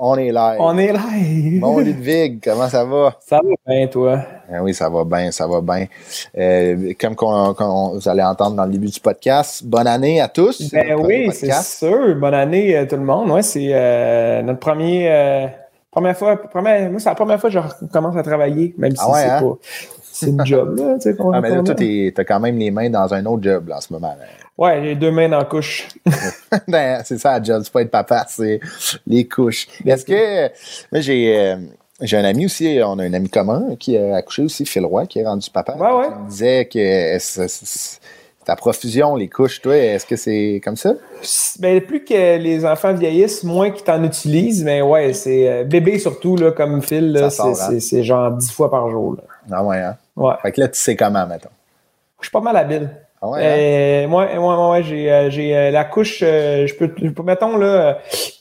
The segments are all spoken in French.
On est live. On est live. Bon, Ludwig, comment ça va? Ça va bien, toi? Ben oui, ça va bien, ça va bien. Euh, comme qu'on, qu'on- vous allez entendre dans le début du podcast, bonne année à tous. Ben oui, c'est sûr. Bonne année euh, tout le monde. Ouais, c'est euh, notre premier. euh, première fois. Première, moi, c'est la première fois que je commence à travailler, même si Ah ouais, c'est hein? pas. C'est une job, là. Tu sais, Ah, mais là, toi, t'as quand même les mains dans un autre job là, en ce moment. là. Ouais, j'ai deux mains dans la couche. Ben, c'est ça, la job, c'est pas être papa, c'est les couches. Est-ce que. Moi, j'ai. euh, j'ai un ami aussi, on a un ami commun qui a accouché aussi, Phil Roy, qui est rendu papa. Ouais, ouais. Il me disait que ta profusion, les couches, toi, est-ce que c'est comme ça? Ben, plus que les enfants vieillissent, moins qu'ils t'en utilisent. Mais ouais, c'est euh, bébé surtout, là, comme Phil, c'est hein? c'est genre dix fois par jour. Là. Ah ouais, hein? Ouais. Fait que là, tu sais comment, mettons. Je suis pas mal habile. Ah ouais, hein? Moi, moi, moi, ouais, j'ai, j'ai la couche. euh, je peux, je peux- mettons là, euh,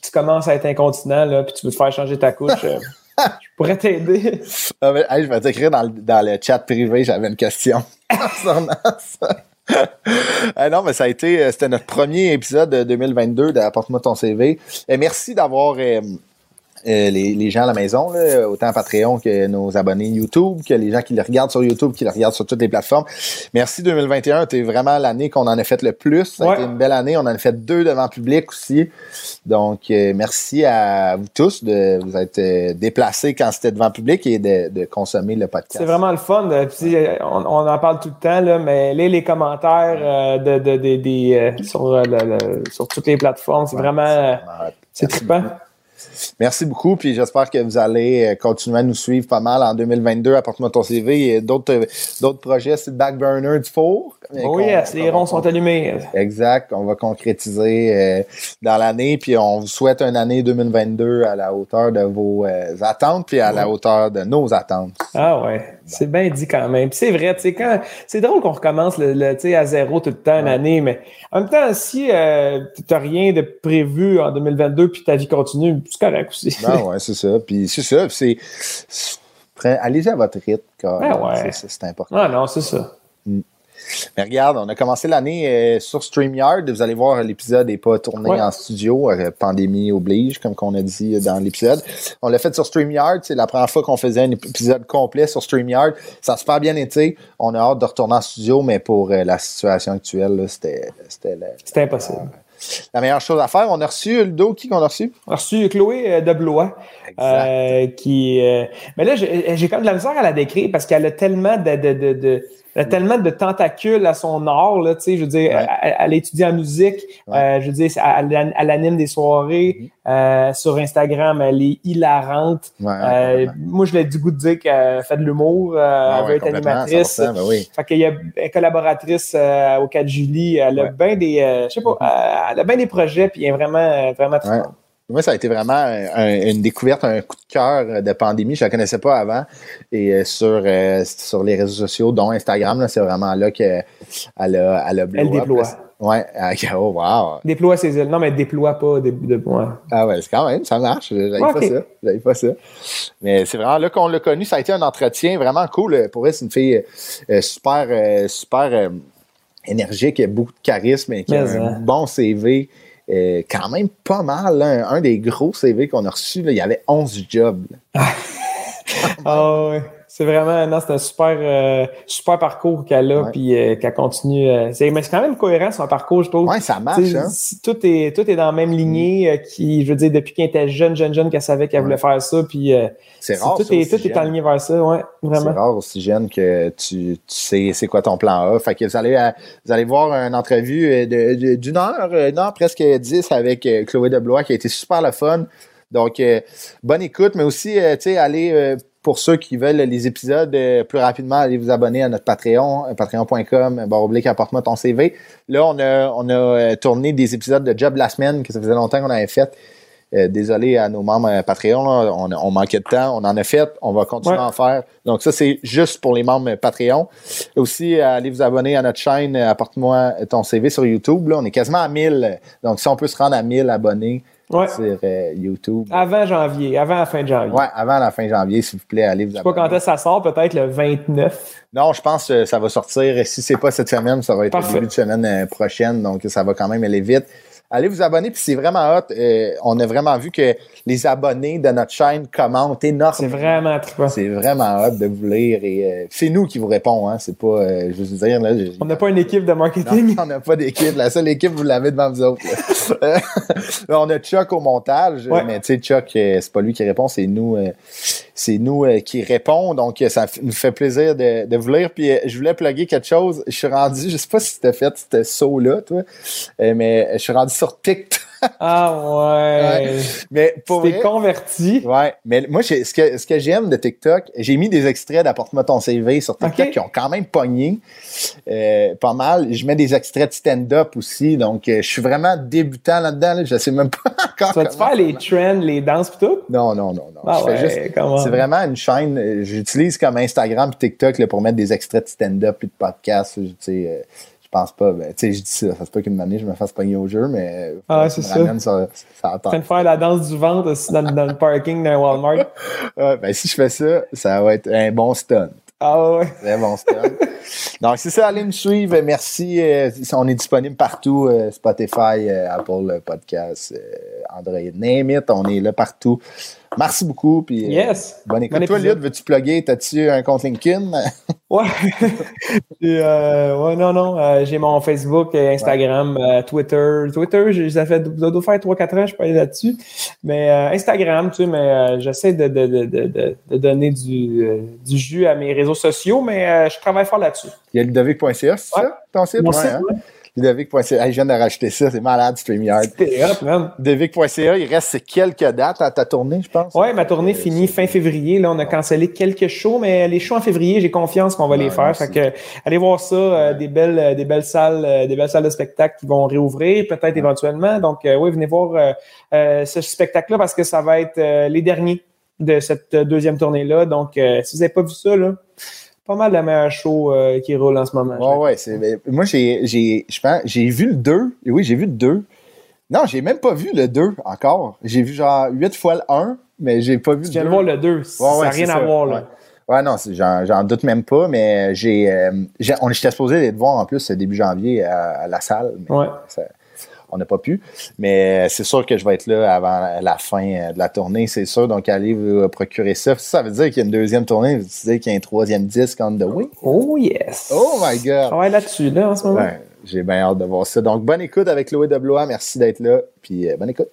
tu commences à être incontinent là, puis tu veux te faire changer ta couche. euh, je pourrais t'aider. Ah, hey, je vais t'écrire dans, le- dans le chat privé, j'avais une question. Ah non, mais ça a été, c'était notre premier épisode de 2022 d'Apporte-moi ton CV. Et merci d'avoir euh, les, les gens à la maison, là, autant Patreon que nos abonnés YouTube, que les gens qui le regardent sur YouTube, qui le regardent sur toutes les plateformes. Merci 2021, c'était vraiment l'année qu'on en a fait le plus. Ouais. été une belle année. On en a fait deux devant public aussi. Donc, euh, merci à vous tous de vous être euh, déplacés quand c'était devant public et de, de consommer le podcast. C'est vraiment le fun. puis, on, on en parle tout le temps là, mais les, les commentaires de, de, de- des, sur, le- le- sur toutes les plateformes, c'est vraiment, c'est trippant. Merci beaucoup, puis j'espère que vous allez euh, continuer à nous suivre pas mal en 2022. Apporte-moi ton CV et d'autres euh, d'autres projets, c'est le back burner du four. Oh yes, les ronds sont allumés. Exact, on va concrétiser euh, dans l'année, puis on vous souhaite une année 2022 à la hauteur de vos attentes, puis à la hauteur de nos attentes. Ah ouais, c'est bien dit quand même. C'est vrai, tu sais, quand c'est drôle qu'on recommence le, tu à zéro tout le temps une année, mais en même temps, si euh, t'as rien de prévu en 2022 puis ta vie continue, c'est correct aussi. Ben ouais, c'est ça. Puis c'est ça, c'est. Allez-y à votre rythme, Ben ouais. c'est- important. Ah non, c'est ça. Mais regarde, on a commencé l'année euh, sur StreamYard. Vous allez voir, l'épisode n'est pas tourné Ouais. en studio. euh, pandémie oblige, comme qu'on a dit dans l'épisode. On l'a fait sur StreamYard. C'est la première fois qu'on faisait un épisode complet sur StreamYard. Ça a super bien été. On a hâte de retourner en studio, mais pour euh, la situation actuelle, c'était c'était impossible. la meilleure chose à faire. On a reçu Ludo, qui qu'on a reçu? On a reçu Chloé euh, de Blois, euh, qui. euh, mais là, j'ai j'ai quand même de la misère à la décrire parce qu'elle a tellement de, de, de, de- elle a tellement de tentacules à son art, là, tu sais, je veux dire, Ouais. elle, elle étudie en musique, Ouais. euh, je veux dire, elle, elle anime des soirées, euh, sur Instagram, elle est hilarante. Ouais, Euh, moi, je l'ai du goût de dire qu'elle fait de l'humour, Ah elle veut être animatrice. 100%, ben oui. Fait qu'il y a une collaboratrice au 4 Julie, elle a bien des, je sais pas, euh, elle a bien des projets, puis elle est vraiment, vraiment très. Moi, ça a été vraiment un- un- une découverte, un coup de cœur euh, de pandémie. Je ne la connaissais pas avant. Et euh, sur, euh, sur les réseaux sociaux, dont Instagram, c'est vraiment là qu'elle a, elle a Elle up, déploie. là. Ouais. Oh, wow. Déploie ses ailes. Non, mais déploie pas. Des, de, ouais. Ah ouais, c'est quand même, ça marche. J'avais Ok. pas ça. J'avais pas ça. Mais c'est vraiment là qu'on l'a connu. Ça a été un entretien vraiment cool. Pour elle, c'est une fille euh, super, euh, super énergique, qui a beaucoup de charisme et qui a un bon CV. Euh, quand même pas mal. là. Un des gros CV qu'on a reçu, là, il y avait 11 jobs. là. Ah ouais. C'est vraiment, non, c'est un super, euh, super parcours qu'elle a, puis euh, qu'elle continue. euh, c'est, mais c'est quand même cohérent son parcours, je trouve. Ouais, ça marche. Hein? tout est tout est dans la même lignée, euh, qui, je veux dire, depuis qu'elle était jeune, jeune, jeune, qu'elle savait qu'elle voulait faire ça, puis C'est c'est- rare. tout ça, est aussi tout est aligné vers ça, ouais, C'est vraiment. rare aussi jeune que tu, tu sais c'est quoi ton plan A. Fait que vous allez, vous allez voir une entrevue de- de- d'une heure, une heure presque dix avec Chloé Deblois qui a été super le fun. Donc, bonne écoute, mais aussi, tu sais, allez, euh, pour ceux qui veulent les épisodes euh, plus rapidement, allez vous abonner à notre Patreon, euh, patreon.com, barre oblique, apporte-moi ton CV. Là, on a, on a euh, tourné des épisodes de Job la semaine que ça faisait longtemps qu'on avait fait. Euh, désolé à nos membres euh, Patreon, là, on, on manquait de temps, on en a fait, on va continuer Ouais. à en faire. Donc ça, c'est juste pour les membres euh, Patreon. Aussi, euh, allez vous abonner à notre chaîne euh, Apporte-moi ton CV sur YouTube. Là, on est quasiment à 1000. Donc si on peut se rendre à 1000 abonnés Ouais. sur euh, YouTube. Avant janvier, avant la fin de janvier. Ouais, avant la fin janvier, s'il vous plaît, allez vous Je sais pas abonner. quand est-ce que ça sort, peut-être le 29. Non, je pense que ça va sortir. Si c'est pas cette semaine, ça va être le début de semaine euh, prochaine. Donc, ça va quand même aller vite. Allez vous abonner, puis c'est vraiment hot. Euh, on a vraiment vu que les abonnés de notre chaîne commentent énormément. C'est vraiment trippant. C'est vraiment hot de vous lire et euh, c'est nous qui vous répond, hein. C'est pas, euh, je veux dire, là. On n'a pas une équipe de marketing. non, on n'a pas d'équipe. La seule équipe, vous l'avez devant vous autres. on a Chuck au montage, Ouais. mais tu sais, Chuck, euh, c'est pas lui qui répond, c'est nous, euh, c'est nous euh, qui répond. Donc, euh, ça nous fait plaisir de, de vous lire. Puis, euh, je voulais plugger quelque chose. Je suis rendu, je sais pas si tu as fait ce saut-là, toi, euh, mais je suis rendu sur TikTok. Ah ouais. Mais pour T'es vrai, converti. Ouais, mais moi, ce que, ce que j'aime de TikTok, j'ai mis des extraits d'Apporte-moi ton CV sur TikTok Ok. qui ont quand même pogné euh, pas mal. Je mets des extraits de stand-up aussi, donc euh, je suis vraiment débutant là-dedans. Là. Je sais même pas encore. Tu vas-tu comment faire les trends, les danses pis tout? Non, non, non, non. Ah ouais? C'est vraiment une chaîne. euh, J'utilise comme Instagram et TikTok là, pour mettre des extraits de stand-up et de podcasts. Tu sais, euh, pense pas. Ben, tu sais, je dis ça. Ça se peut qu'une année, je me fasse pogner au jeu, mais. Ah, faut c'est ça. ramène sur- sur la train de faire la danse du ventre aussi dans, dans le parking d'un Walmart. Ouais, ben, si je fais ça, ça va être un bon stun. Ah ouais. Très bon style. Donc, c'est ça, allez me suivre. Merci. Euh, on est disponible partout. euh, Spotify, euh, Apple Podcast, Android, name it. On est là partout. Merci beaucoup. Puis, euh, Yes. Bonne écoute. Bon Toi. Lyd, veux-tu plugger? T'as-tu un compte LinkedIn? Ouais. Et, euh, ouais, non, non. euh, j'ai mon Facebook, Instagram, Twitter. Twitter, j'ai- ça fait, doit faire 3-4 ans, je suis pas allé là-dessus. Mais Instagram, tu sais, mais j'essaie de, de, de, de, donner du, du jus à mes réseaux sociaux, mais je travaille fort là-dessus. Il y a ludovic.ca, c'est Ouais. ça? Ton site? Mon site, hein? Ludovic.ca. Hey, je viens de racheter ça. C'est malade, StreamYard. C'était man. Il reste quelques dates à ta tournée, je pense? Ouais, ma tournée Euh, finit fin février. Là, on a cancellé quelques shows, mais les shows en février, j'ai confiance qu'on va Ouais, les faire. Fait que, allez voir ça, euh, des belles, euh, des belles salles, euh, des belles salles de spectacle qui vont réouvrir, peut-être éventuellement. Donc, euh, oui, venez voir ce spectacle-là parce que ça va être les derniers de cette deuxième tournée-là. Donc, euh, si vous n'avez pas vu ça, là, pas mal de meilleurs shows euh, qui roulent en ce moment. Ouais, ouais. c'est- moi, j'ai, j'ai, je pense, j'ai vu le 2. Et Oui, j'ai vu le 2. Non, j'ai même pas vu le 2 encore. J'ai vu genre 8 fois le 1, mais j'ai pas vu Tu le viens 2. de voir le 2. ça Ouais, n'a rien à voir, là. Ouais, non, j'en, j'en doute même pas, mais j'ai, euh, on était supposé les voir en plus début janvier à, à la salle. mais Ouais. ça- on n'a pas pu. Mais c'est sûr que je vais être là avant la fin euh, de la tournée, c'est sûr. Donc, allez vous euh, procurer ça. Ça veut dire qu'il y a une deuxième tournée, veut dire qu'il y a un troisième disque on the way. Oh, yes. Oh my God! travaille là-dessus, là, en ce moment. Ouais, j'ai bien hâte de voir ça. Donc, bonne écoute avec Chloé de Blois. Merci d'être là. Puis, euh, bonne écoute.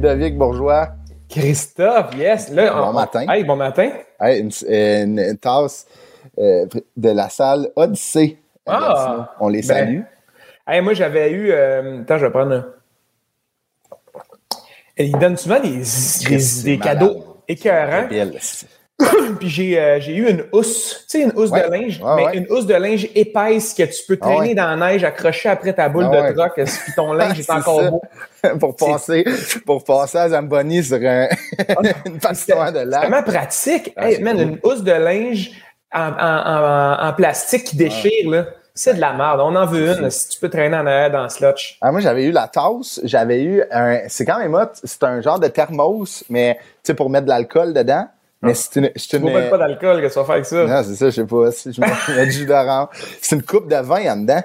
Ludovic Bourgeois. Christophe, yes. Là, Bon on- matin. Hey, bon matin. Hey, une, une- une tasse euh, de la salle Odyssée. Ah! On les Ben, salue. Hey, moi, j'avais eu. euh, attends, je vais prendre. un- Ils donnent souvent des, des, cadeaux écœurants. Puis j'ai euh, j'ai eu une housse. Tu sais, une housse Ouais. de linge, mais ouais. une housse de linge épaisse que tu peux Ah traîner ouais. dans la neige, accrocher après ta boule Ah de troc, puis ton linge est C'est encore ça. beau? pour passer, pour passer à Zamboni sur un, une patinoire de C'est lac. vraiment pratique. Ah, hey, c'est man, cool. une housse de linge en, en- en- en plastique qui déchire, là. C'est de la merde. On en veut une si tu peux traîner en arrière dans le slotch. Ah, moi, j'avais eu la tasse. J'avais eu un. C'est quand même hot. C'est un genre de thermos, mais tu sais, pour mettre de l'alcool dedans. Mais c'est une. C'est Tu une pas d'alcool, qu'est-ce que tu vas faire avec ça? non, c'est ça, je sais pas. Si je mets du jus d'orange. C'est une coupe de vin en dedans.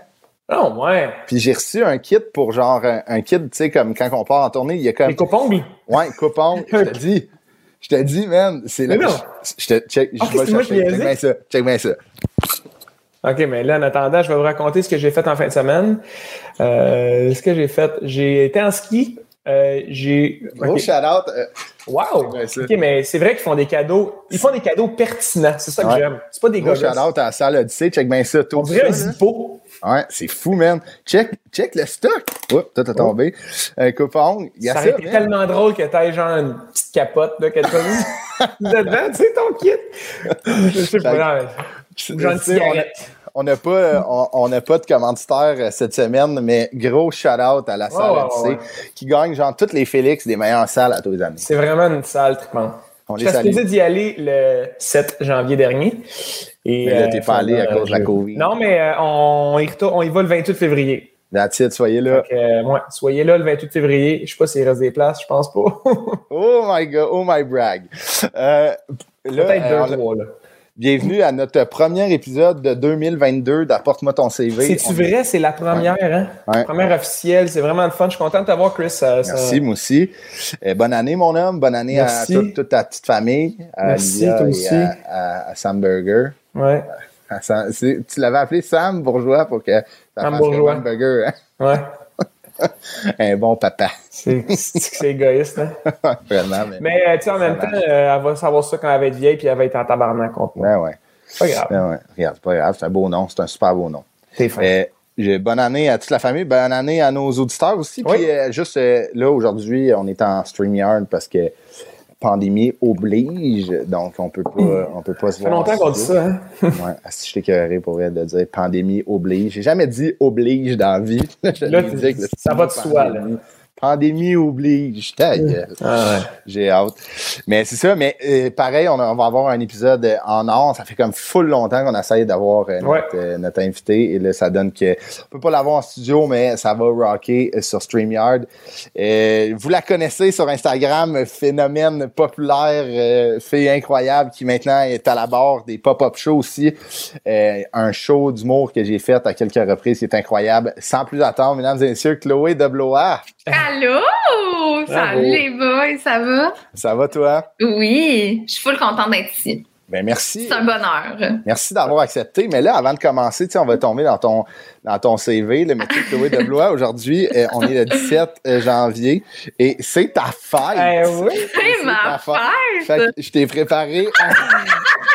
Non, ouais. Puis j'ai reçu un kit pour genre un, un kit, tu sais, comme quand on part en tournée, il y a comme. Les coupe-ongles. Ouais, coupon. Je te dis. Je te dis, man, c'est là. Mais non. Je, te check. Je vais chercher. Check bien ça. Check bien ça. OK, mais là, en attendant, je vais vous raconter ce que j'ai fait en fin de semaine. Euh, ce que j'ai fait, j'ai été en ski. Euh, j'ai. Gros shout-out. euh, Wow! OK, mais c'est vrai qu'ils font des cadeaux. Ils font des cadeaux pertinents. C'est ça que Ouais. j'aime. C'est pas des Gros shout-out à la salle Odyssey. Check bien ça. Tout On dirait un zippo. Ouais, c'est fou, man. Check, check le stock. Oups, tout a tombé. Un coupon. Il y a Ça ça, aurait été tellement drôle que t'aies genre une petite capote, là, quelque chose. dedans, tu sais, ton kit. Je sais pas. Genre une sais, on a- cigarette. On n'a pas, euh, on, pas de commanditaire euh, cette semaine, mais gros shout-out à la salle ouais, Odyssey ouais. qui gagne genre toutes les Félix des meilleures salles à tous les années. C'est vraiment une salle trippante. On salue. supposé d'y aller le 7 janvier dernier. Et, Mais là, t'es euh, pas allé à cause de la je- COVID. Non, mais euh, on, y on y va le 28 février. That's it, soyez là. Euh, ouais, soyez là le 28 février. Je sais pas s'il reste des places, je pense pas. Oh my god, oh my brag. Euh, là, Peut-être deux, trois, là. Bienvenue à notre premier épisode de 2022 d'Apporte-moi ton CV. C'est-tu vrai? C'est la première, hein? Ouais. Première officielle. C'est vraiment le fun. Je suis content de t'avoir, Chris. Ça- ça- Merci, moi aussi. Euh, bonne année, mon homme. Bonne année Merci. à toute, toute ta petite famille. À Merci, Lydia toi et aussi. À, à- à Sam Burger. Ouais. À Sam- c'est- tu l'avais appelé Sam Bourgeois pour que ça Sam fasse Bourgeois. burger. hein? Ouais. Un bon papa. C'est égoïste, hein? Vraiment. Mais, Mais, euh, tu sais, en même temps, euh, elle va savoir ça quand elle va être vieille, puis elle va être en tabarnak contre moi. Ben ouais. C'est pas grave. Ben ouais. Regarde, c'est pas grave. C'est un beau nom. C'est un super beau nom. T'es fin. Euh, bonne année à toute la famille, bonne année à nos auditeurs aussi. Oui. Puis euh, juste là, aujourd'hui, on est en StreamYard parce que pandémie oblige, donc on peut pas, on peut pas se Ça fait voir. longtemps qu'on dit ça, hein? Ouais, si je t'écœuré pour vrai de dire pandémie oblige. J'ai jamais dit oblige dans la vie. Là, ça va de soi, là. Pandémie. Oblige. Ta gueule. Ah J'ai hâte. Mais c'est ça, mais euh, pareil, on, a- on va avoir un épisode en or. Ça fait comme full longtemps qu'on essaye d'avoir euh, Ouais. notre, euh, notre invité. Et là, ça donne que on peut pas l'avoir en studio, mais ça va rocker euh, sur StreamYard. Euh, vous la connaissez sur Instagram, phénomène populaire, euh, fille incroyable qui maintenant est à la barre des pop-up shows aussi. Euh, un show d'humour que j'ai fait à quelques reprises qui est incroyable. Sans plus attendre, mesdames et messieurs, Chloé de Blois. Allô! Salut les boys, ça va? Ça va toi? Oui, je suis full contente d'être ici. Ben merci. C'est un bonheur. Merci d'avoir accepté. Mais là, avant de commencer, tu sais, on va tomber dans ton, dans ton CV, le métier de Chloé de Blois. Aujourd'hui, euh, on est le 17 janvier et c'est ta fête. Eh oui. C'est ma ta fête. fête! Fait que je t'ai préparé.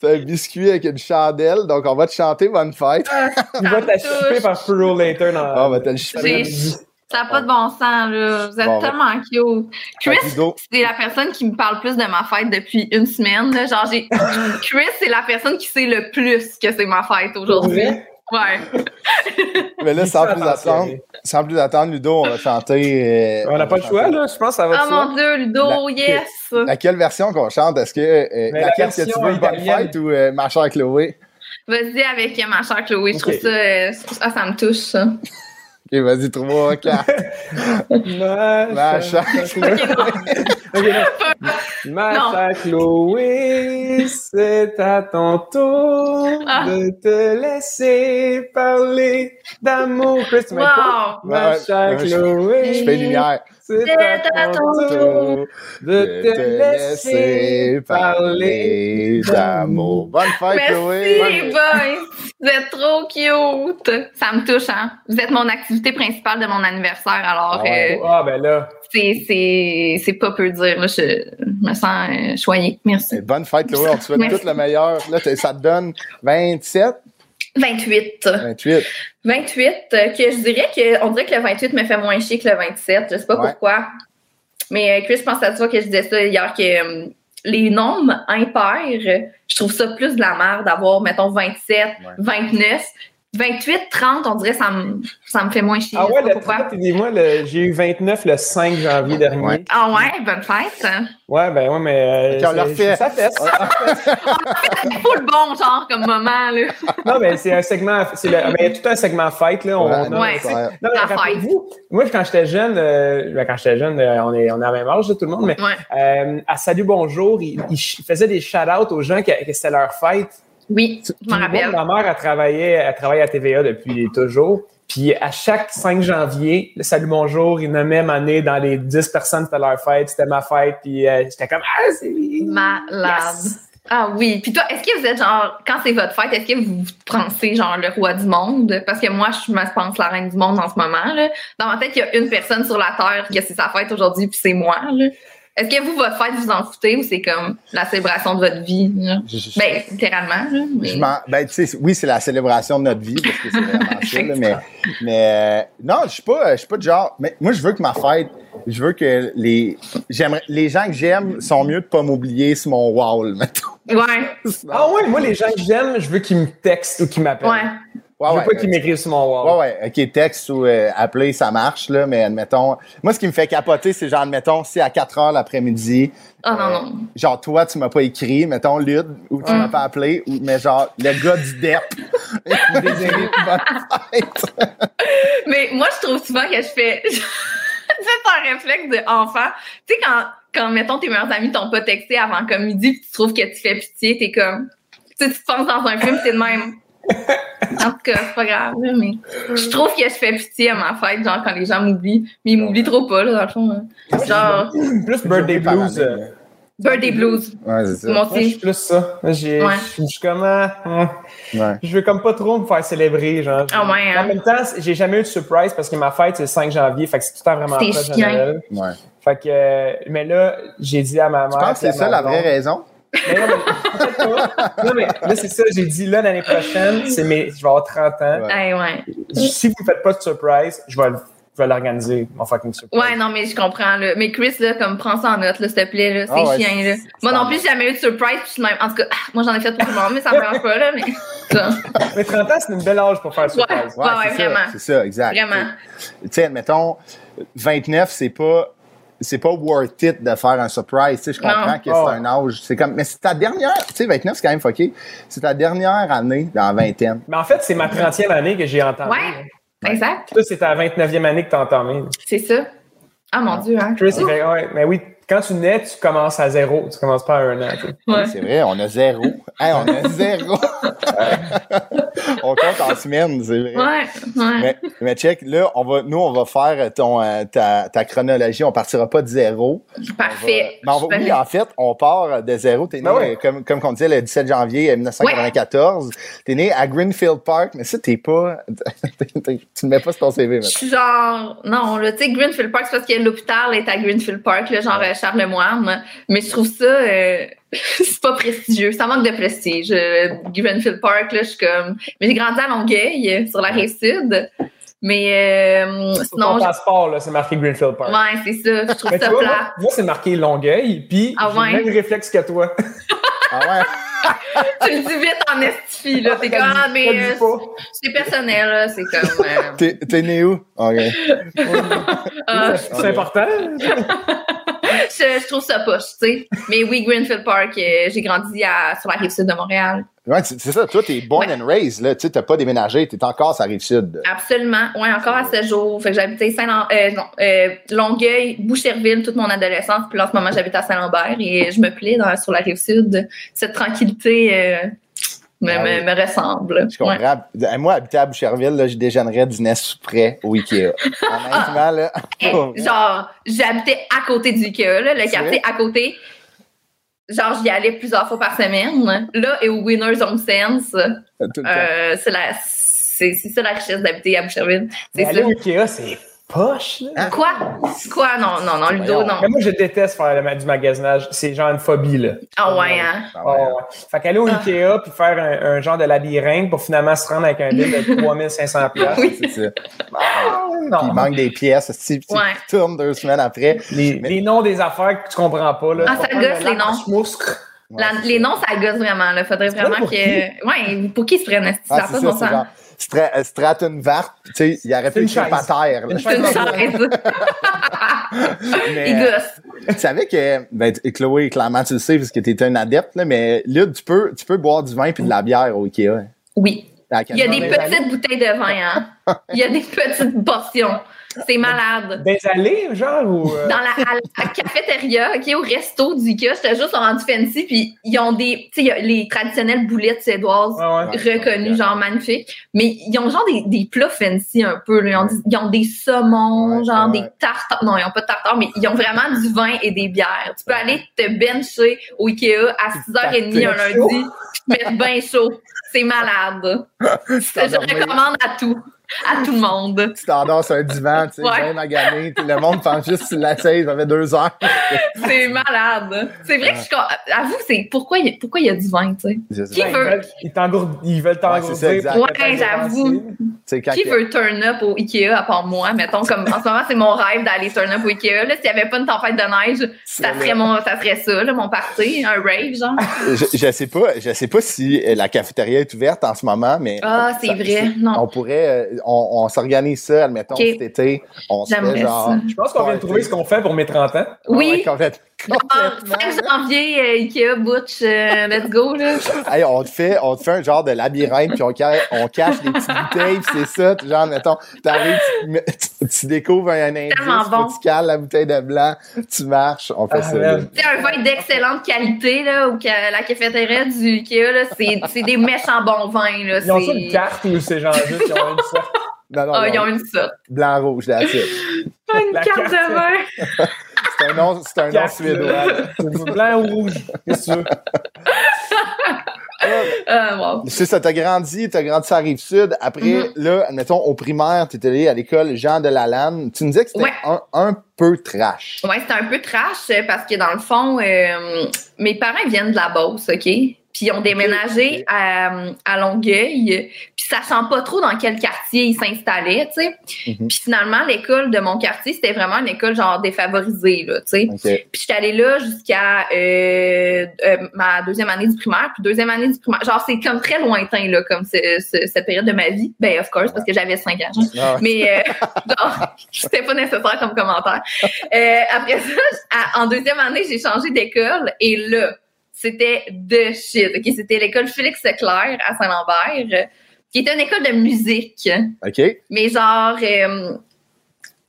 C'est un biscuit avec une chandelle. Donc, on va te chanter Bonne fête. Il va touche. par Pearl Later dans Ah, on va te le chipper. J'ai- Ça n'a pas de bon sens, là. Vous êtes Bon, tellement cute. Chris, c'est la personne qui me parle plus de ma fête depuis une semaine. là. Genre, j'ai. Chris, c'est la personne qui sait le plus que c'est ma fête aujourd'hui. Ouais. mais là, sans plus attendre, sans plus attendre, Ludo, on va chanter. euh, On n'a pas le choix, là. Je pense que ça va Oh mon dieu, Ludo, La- yes! Laquelle version qu'on chante? Est-ce que euh, Mais la laquelle que tu veux, Bonne italienne. fête ou euh, Ma chère Chloé? Vas-y avec ma chère Chloé. Je Ok. trouve ça. euh, Ah, ça me touche, ça. Ok, vas-y, trois, quatre. Ma Ma chère chère Chloé. Ok, non. Ma Chloé, c'est à ton tour Ah. de te laisser parler d'amour. Chris? Wow! Ma Chloé, Je fais lumière. C'est à ton tour de te laisser parler d'amour. Bonne fête, Chloé. Merci, les boys! Vous êtes trop cute! Ça me touche, hein? Vous êtes mon activité principale de mon anniversaire, alors Ah ouais. euh, Ah, ben là. c'est- c'est c'est pas peu dire. Là, je me sens euh, choyée. Merci. Et Bonne fête, Chloé. On te souhaite Merci. tout le meilleur. Là, ça te donne 27, 28. 28. 28, euh, que je dirais que on dirait que le 28 me fait moins chier que le 27. Je sais pas Ouais. pourquoi. Mais euh, Chris, je pense à toi que je disais ça hier que euh, les nombres impairs, je trouve ça plus de la merde d'avoir, mettons, 27, 29. 28, 30, on dirait que ça me, ça me fait moins chier. Ah ouais, le pourquoi. 30, dis-moi, le- j'ai eu 29 le 5 janvier dernier. Ouais. Ouais, Ah ouais, bonne fête. ben ouais, mais. Ok, on c'est- le refait. Ça fait. C'est pas le bon genre comme moment, là. non, mais c'est un segment. C'est le, ben, tout un segment fête, là. On, Ouais, on- non, Ouais. c'est vrai. Non, mais La fête. rappelez-vous, moi, quand j'étais jeune, euh, ben, quand j'étais jeune, euh, on est, on est à la même âge, tout le monde, mais Ouais. euh, à Salut Bonjour, il, il ch- il faisait des shout-outs aux gens que, que c'était leur fête. Oui, je m'en moi, rappelle. Ma mère, elle travaillait, elle à TVA depuis toujours. Puis à chaque 5 janvier, le Salut Bonjour, il nommait ma année dans les 10 personnes, c'était leur fête, c'était ma fête. Puis euh, j'étais comme, ah, c'est. Malade. Yes! Ah oui. Puis toi, est-ce que vous êtes genre, quand c'est votre fête, est-ce que vous vous pensez genre le roi du monde? Parce que moi, je me pense la reine du monde en ce moment. Là. Dans ma tête, il y a une personne sur la Terre que c'est sa fête aujourd'hui, puis c'est moi. là. Est-ce que vous, votre fête, vous en foutez ou c'est comme la célébration de votre vie? là? Ben, littéralement. Là, mais- Je m'en- ben, tu sais, oui, c'est la célébration de notre vie, parce que c'est vraiment ça, là, mais, mais euh, non, je suis pas, je suis pas de genre, mais moi, je veux que ma fête, je veux que les, j'aimerais, les gens que j'aime sont mieux de pas m'oublier sur mon wall, mettons. Ouais, Ah ouais, moi, les gens que j'aime, je veux qu'ils me textent ou qu'ils m'appellent. ouais. Ouais, je veux ouais, pas qu'ils m'écrivent sur mon wall. Ouais, ouais, ok, texte ou euh, appeler, ça marche, là, mais admettons. Moi, ce qui me fait capoter, c'est genre, admettons, si à 4 heures l'après-midi, Oh non, euh, non. genre, toi, tu m'as pas écrit, mettons, Lude, ou tu Mm. m'as pas appelé, ou, mais genre, le gars du DEP, bonne fête. Mais moi, je trouve souvent que je fais. C'est un réflexe d'enfant. Tu sais, quand, quand, mettons, tes meilleurs amis t'ont pas texté avant comme midi, pis tu trouves que tu fais pitié, t'es comme. Tu sais, tu te penses dans un film, t'es de même. En tout cas, c'est pas grave, mais je trouve que je fais pitié à ma fête, genre quand les gens m'oublient. Mais ils m'oublient trop pas, là, dans le fond. hein. Genre, Plus birthday blues. euh. Birthday Blues. Ouais, c'est ça. Moi je suis plus ça. Moi, j'ai- Ouais. Je suis comme, ah, ah. Ouais. je veux comme pas trop me faire célébrer, genre. Ah ouais, hein? En même temps, j'ai jamais eu de surprise parce que ma fête, c'est le 5 janvier, fait que c'est tout le temps vraiment chiant. Noël. Ouais. Fait que, euh, mais là, j'ai dit à ma mère. Tu penses que c'est ça la vraie raison? Mais non, mais, peut-être pas. non, mais là, c'est ça, j'ai dit là, l'année prochaine, c'est mes, je vais avoir 30 ans. Ouais. Ouais. Si vous me faites pas de surprise, je vais, le- je vais l'organiser, mon fucking surprise. Ouais, non, mais je comprends, là. Mais Chris, là, comme, prends ça en note, là, s'il te plaît, là. C'est Ah ouais, chiant, là. c'est- Moi non plus, j'ai jamais eu de surprise, puis même. En tout cas, ah, moi, j'en ai fait pour tout le monde, mais ça me dérange pas, là, mais. ça. Mais 30 ans, c'est une belle âge pour faire surprise. Ouais, ouais, c'est ça, vraiment. C'est ça, exact. Vraiment. Tu sais, admettons, 29, c'est pas. C'est pas worth it de faire un surprise. Tu sais, je comprends Non. que Oh. c'est un âge. C'est comme, mais c'est ta dernière. Tu sais, 29, c'est quand même fucké. C'est ta dernière année dans la vingtaine. Mais en fait, c'est ma 30e année que j'ai entamé. Ouais, exact. Toi, c'est ta 29e année que t'as entamé. C'est ça. Ah, mon Dieu, hein. Chris, il fait, ouais, mais oui, quand tu nais, tu commences à zéro. Tu commences pas à un an. tu. Ouais. C'est vrai, on a zéro. Hey, on a zéro. on compte en semaines, c'est vrai. Ouais, ouais. Mais, mais check, là, on va, nous, on va faire ton, euh, ta, ta chronologie. On partira pas de zéro. Parfait. Mais on va- oui, en fait, on part de zéro. T'es né, Ben ouais. comme, comme on disait, le 17 janvier 1994. T'es né à Greenfield Park, mais ça, t'es pas. tu le mets pas sur ton CV, Je suis genre, non, là, tu sais, Greenfield Park, c'est parce que l'hôpital est à Greenfield Park, là, genre euh, Charlemagne. Mais je trouve ça, euh, c'est pas prestigieux. Ça manque de prestige. Euh, Greenfield Park, là, je suis comme. Mais j'ai grandi à Longueuil, sur la rive sud. Mais euh, sinon, ton passeport, là, c'est marqué Greenfield Park. ouais, c'est ça. Je trouve Mais ça vois, plat. moi, c'est marqué Longueuil, puis Ah j'ai ouais? le même réflexe que toi. Ah ouais? Tu le dis vite en estifie, là. T'es comme, ah, mais euh, pas. c'est personnel, là. C'est comme. euh, T'es, t'es né où? OK. ah, C'est important. Je, je trouve ça poche, tu sais. Mais oui, Greenfield Park, euh, j'ai grandi à, sur la rive sud de Montréal. Ouais, c'est, c'est ça. Toi, t'es born Ouais. and raised, là. Tu sais, t'as pas déménagé. T'es encore sur la rive sud. Absolument. Ouais, encore à ce jour. Fait que j'habitais Saint euh, non, euh, Longueuil, Boucherville toute mon adolescence. Puis là, en ce moment, j'habite à Saint-Lambert et je me plais dans, sur la rive sud. Cette tranquillité euh, me, Ah me, oui. me ressemble. Je comprends. Ouais. Moi, habiter à Boucherville, là, je déjeunerais du nez sous près au Ikea. Honnêtement, là. Eh, genre, j'habitais à côté du Ikea, là, le quartier à côté. Genre, j'y allais plusieurs fois par semaine. Là, et au Winners Home Sense, euh, c'est la, c'est, c'est ça la richesse d'habiter à Boucherville. Mais C'est aller ça. au Ikea, c'est poche, là? Hein? Quoi? Quoi? Non, non, non, Ludo, non. Mais moi, je déteste faire le du magasinage. C'est genre une phobie, là. Ah ouais, hein? Ah ouais. Oh, ouais. Fait qu'aller au Ah. Ikea puis faire un, un genre de labyrinthe pour finalement se rendre avec un livre de 3500 pièces. Oui. C'est ça. Ah, Puis il non. manque des pièces. Si tu Ouais. tournes deux semaines après. Les, Mais- les noms des affaires que tu comprends pas, là. Ah, ça gosse, les noms. La- les noms, ça gosse vraiment. Là. Faudrait C'est vraiment pas pour que. qui? Ouais, pour qui se prennent ça? Ah, pas ça, bon sens? genre Stra- euh, Stratenvart, tu sais, il aurait pu écrire par terre. Une. Mais, tu savais que, ben, Chloé, clairement, tu le sais, parce que tu es un adepte, là, mais là, tu peux, tu peux boire du vin puis de la bière au Ikea. Oui. Il y a des des petites bouteilles de vin, hein. Il y a des petites portions. C'est malade. Des allées, genre, ou. euh, Dans la, à la cafétéria, OK, au resto du Ikea, j'étais juste rendu fancy, puis ils ont des, tu sais, les traditionnelles boulettes suédoises Ouais, ouais. reconnues, genre magnifiques, mais ils ont genre des, des plats fancy un peu, là. Ils, ont, ils ont des saumons, Ouais, genre ouais. des tartares, non, ils ont pas de tartare, mais ils ont vraiment du vin et des bières. Tu peux aller te bencher au Ikea à 6h30 un lundi, puis te mettre bien chaud. C'est malade. Je recommande à tout. À tout le monde. Tu t'endors sur un divan, tu sais, Ouais. bien magané. tout Le monde pense juste sur la chaise, ça fait deux heures. C'est malade. C'est vrai que je suis Avoue, c'est pourquoi il y a, pourquoi il y a du vin, tu sais? Qui veut- veulent, ils ils veulent t'engourdir. Ouais, j'avoue. Qui veut turn up au Ikea à part moi? Mettons, comme en ce moment, c'est mon rêve d'aller turn up au Ikea. Là, s'il n'y avait pas une tempête de neige, ça serait, mon, ça serait ça, là, mon party, un rave, genre. je, je sais pas, je sais pas si la cafétéria est ouverte en ce moment, mais Ah, c'est vrai. Non. on pourrait, euh, on, on s'organise ça, admettons, cet été. On se fait genre. ça. Je pense qu'on vient de trouver ce qu'on fait pour mes 30 ans. Oui. Ouais, complètement. 5 janvier, euh, Ikea, Butch, euh, let's go, là. Hey, on te fait, on te fait un genre de labyrinthe, puis on, on cache des petites bouteilles, puis c'est ça. Genre, mettons, t'arrives, tu, tu, tu découvres un indice, bon. tu cales la bouteille de blanc, tu marches, on fait Ah, ça. C'est un vin d'excellente qualité, là, ou que la cafétéria du Ikea, là, c'est c'est des méchants bons vins, là. Ils ont ça une carte ou c'est genre juste ils ont une sorte? Non, non, Ah, ils ont une sorte. Blanc-rouge, là, c'est Ah, Une La carte carte. de vin. c'est un nom, c'est un nom suédois. C'est Blanc ou rouge. Qu'est-ce que tu veux? Ah, wow. C'est ça, t'as grandi, t'as grandi sur la rive sud. Après, Mhm. là, admettons, au primaire, t'étais allé à l'école Jean de la Lanne. Tu me disais que c'était Ouais. un, un peu trash. Ouais, c'était un peu trash parce que dans le fond, euh, mes parents viennent de la Beauce, OK? Puis ils ont déménagé à, à Longueuil, puis sachant pas trop dans quel quartier ils s'installaient, tu sais. Mhm. Puis finalement, l'école de mon quartier, c'était vraiment une école genre défavorisée, là, tu sais. Puis j'étais allée là jusqu'à euh, euh, ma deuxième année du primaire, puis deuxième année du primaire. Genre, c'est comme très lointain, là, comme ce- ce- cette période de ma vie. Ben, of course, parce que j'avais cinq ans. Ah ouais. Mais euh, genre, c'était pas nécessaire comme commentaire. Euh, après ça, en deuxième année, j'ai changé d'école et là, c'était de shit. Ok, c'était l'école Félix Leclerc à Saint-Lambert, qui était une école de musique. OK. Mais genre, euh,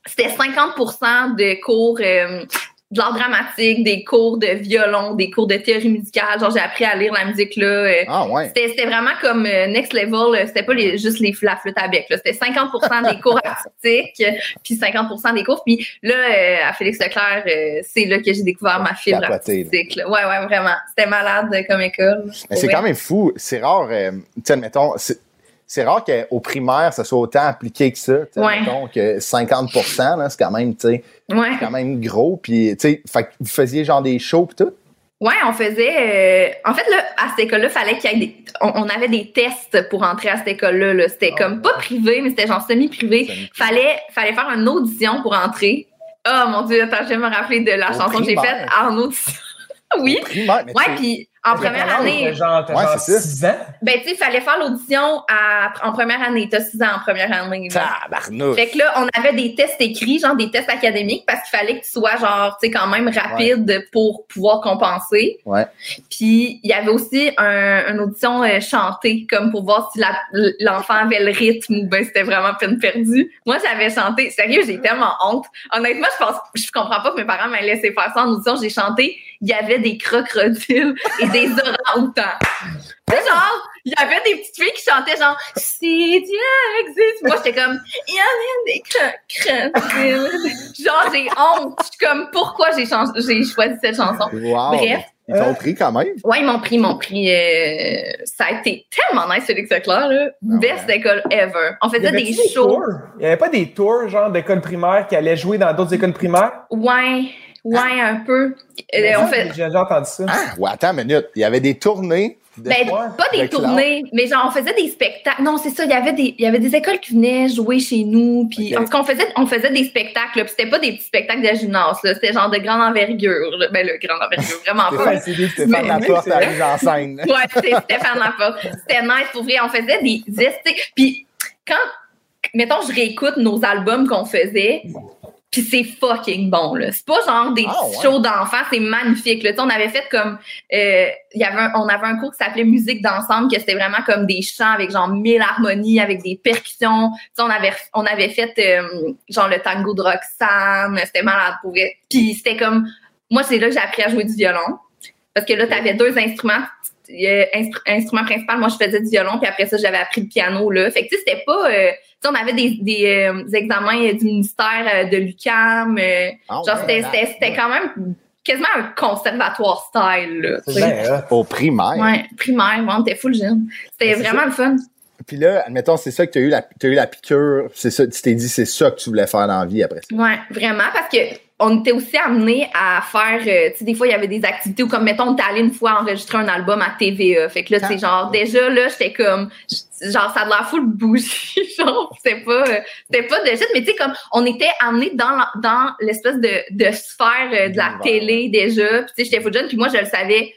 c'était 50% de cours euh, de l'art dramatique, des cours de violon, des cours de théorie musicale. Genre, j'ai appris à lire la musique là. euh, Ah, ouais. c'était, c'était vraiment comme euh, next level. là. C'était pas les, juste les, la flûte à bec. là. C'était 50% des cours artistiques, euh, puis 50% des cours. Puis là, euh, à Félix Leclerc, euh, c'est là que j'ai découvert ma fibre artistique. là. Ouais, ouais, vraiment. C'était malade euh, comme école. Mais c'est Ouais. quand même fou. C'est rare, euh, tu sais, admettons, c'est, rare qu'au primaire, ça soit autant appliqué que ça. Ouais. que 50 là, c'est quand même, tu sais, Ouais. quand même gros. Puis, tu sais, vous faisiez genre des shows pis tout? Ouais, on faisait. euh, en fait, là, à cette école-là, fallait qu'il y ait des. On, on avait des tests pour entrer à cette école-là. Là. C'était Ah, comme pas privé, mais c'était genre semi-privé. Fallait, fallait faire une audition pour entrer. Oh mon dieu, attends, je vais me rappeler de la Au chanson que j'ai faite en audition. Oui. Primaire, mais Ouais, puis en première année, Genre, t'as Ouais, genre c'est ça. 6 ans. ben tu sais, il fallait faire l'audition à- en première année. T'as six ans en première année. tabarnouche. Fait que là, on avait des tests écrits, genre des tests académiques, parce qu'il fallait que tu sois genre, tu sais, quand même rapide pour pouvoir compenser. Ouais. Puis il y avait aussi un, une audition euh, chantée, comme pour voir si la- l'enfant avait le rythme ou ben c'était vraiment peine perdue. Moi, j'avais chanté. Sérieux, j'ai tellement honte. Honnêtement, je pense, je comprends pas que mes parents m'aient laissé faire ça en audition. J'ai chanté. Il y avait des crocodiles et des orang-outans. Tu sais, genre, il y avait des petites filles qui chantaient genre Si Dieu existe. Moi, j'étais comme Il y avait des cro- crocodiles. genre, j'ai honte. Je suis comme Pourquoi j'ai changé- j'ai choisi cette chanson? Wow. Bref. Ils t'ont pris quand même. Ouais, ils m'ont pris, ils m'ont pris. euh, ça a été tellement nice, Félix Leclerc, là. Best école ever. On faisait des des shows. tours? Il n'y avait pas des tours, genre, d'école primaire qui allaient jouer dans d'autres écoles primaires? Ouais, ouais, un peu. Euh, on fait. J'ai déjà entendu ça. Ah, ouais, attends une minute. Il y avait des tournées. De... Ben, pas des de tournées, mais genre on faisait des spectacles. Non, c'est ça, il y avait des il y avait des écoles qui venaient jouer chez nous, puis en tout cas on faisait on faisait des spectacles, puis c'était pas des petits spectacles de gymnase là, c'était genre de grande envergure. là. Ben le grande envergure, vraiment pas. Stéphane, c'est des Stéphane Laporte mais- arrive en scène. Ouais, c'était Stéphane Laporte. C'était nice pour vrai. On faisait des. Puis quand, mettons, je réécoute nos albums qu'on faisait, puis c'est fucking bon, là. C'est pas genre des Ah, ouais. shows d'enfants, c'est magnifique, là. Tu sais, on avait fait comme, euh, il y avait un- on avait un cours qui s'appelait musique d'ensemble, que c'était vraiment comme des chants avec genre mille harmonies, avec des percussions. Tu sais, on avait, on avait fait, euh, genre le tango de Roxane. C'était malade pour vrai. Puis c'était comme, moi, c'est là que j'ai appris à jouer du violon. Parce que là, tu avais deux instruments. Euh, instru- instrument principal, moi, je faisais du violon, puis après ça, j'avais appris le piano, là. Fait que, tu sais, c'était pas... euh, tu sais, on avait des, des, euh, examens euh, du ministère euh, de l'UQAM. euh, Ah, genre, ouais. c'était c'était- c'était quand même quasiment un conservatoire style, là. bien, hein. Au primaire. Ouais, primaire, moi, on était full jeune. C'était vraiment le fun. Puis là, admettons, c'est ça que tu as eu la, eu la piqûre, c'est ça, tu t'es dit, c'est ça que tu voulais faire dans la vie après ça. Ouais, vraiment, parce que on était aussi amenés à faire, euh, tu sais, des fois, il y avait des activités où, comme, mettons, on était allé une fois enregistrer un album à TVA. Fait que là, c'est genre, déjà, là, j'étais comme, genre, ça a de la full bougie, genre, c'était pas, euh, c'était pas de shit, mais tu sais, comme, on était amenés dans, la- dans l'espèce de, de sphère euh, de la télé, déjà. Puis tu sais, j'étais full jeune, puis moi, je le savais,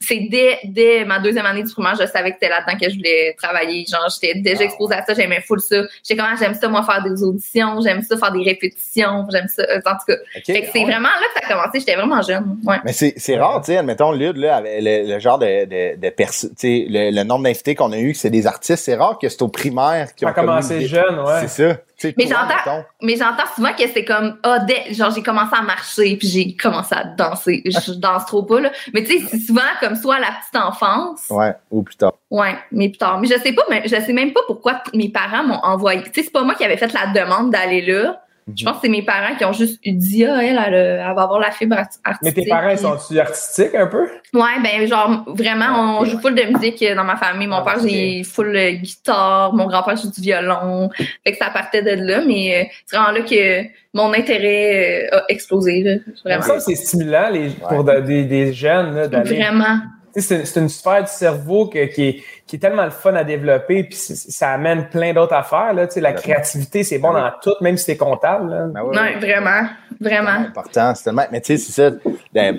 c'est dès, dès ma deuxième année du primaire, je savais que c'était là-dedans que je voulais travailler. Genre, j'étais déjà exposée à ça, j'aimais full ça. J'étais comme, ah, j'aime ça, moi, faire des auditions, j'aime ça, faire des répétitions, j'aime ça, euh, en tout cas. Fait que c'est ouais. vraiment là que ça a commencé, j'étais vraiment jeune. Ouais. Mais c'est, c'est rare, tu sais, admettons, Lude, là, avec le, le genre de, de, de perso- tu sais, le, le nombre d'invités qu'on a eu, que c'est des artistes, c'est rare que c'est au primaire qui Ça ont a commencé jeune, ouais. C'est ça. Mais j'entends-. Mais j'entends souvent que c'est comme, ah, dès, genre, j'ai commencé à marcher, puis j'ai commencé à danser. Je danse trop pas, là. Mais tu sais, c'est souvent comme soit à la petite enfance. Ouais, ou plus tard. Ouais, mais plus tard. Mais je sais pas, mais je sais même pas pourquoi mes parents m'ont envoyé. Tu sais, c'est pas moi qui avais fait la demande d'aller là. Je pense que c'est mes parents qui ont juste eu dit, ah, elle, elle, elle va avoir la fibre art- Mais artistique. tes parents, ils puis- sont-tu artistiques un peu? Ouais, ben genre vraiment, on Ok. joue full de musique dans ma famille. Mon Ah, père, j'ai full euh, guitare, mon grand-père joue du violon. Fait que ça partait de là, mais euh, c'est vraiment là que mon intérêt euh, a explosé. Là, Vraiment. Ça, c'est stimulant les, pour de- des, des jeunes là, d'aller. Vraiment. Tu C'est c'est une sphère du cerveau que- qui, est, qui est tellement le fun à développer, puis c'est- ça amène plein d'autres affaires. Là. Tu sais, la créativité, c'est bon Ah oui. dans tout, même si t'es comptable. Là. Ben ouais, Non, ouais. vraiment. C'est Vraiment. important. C'est tellement... Mais tu sais, c'est ça. Ben,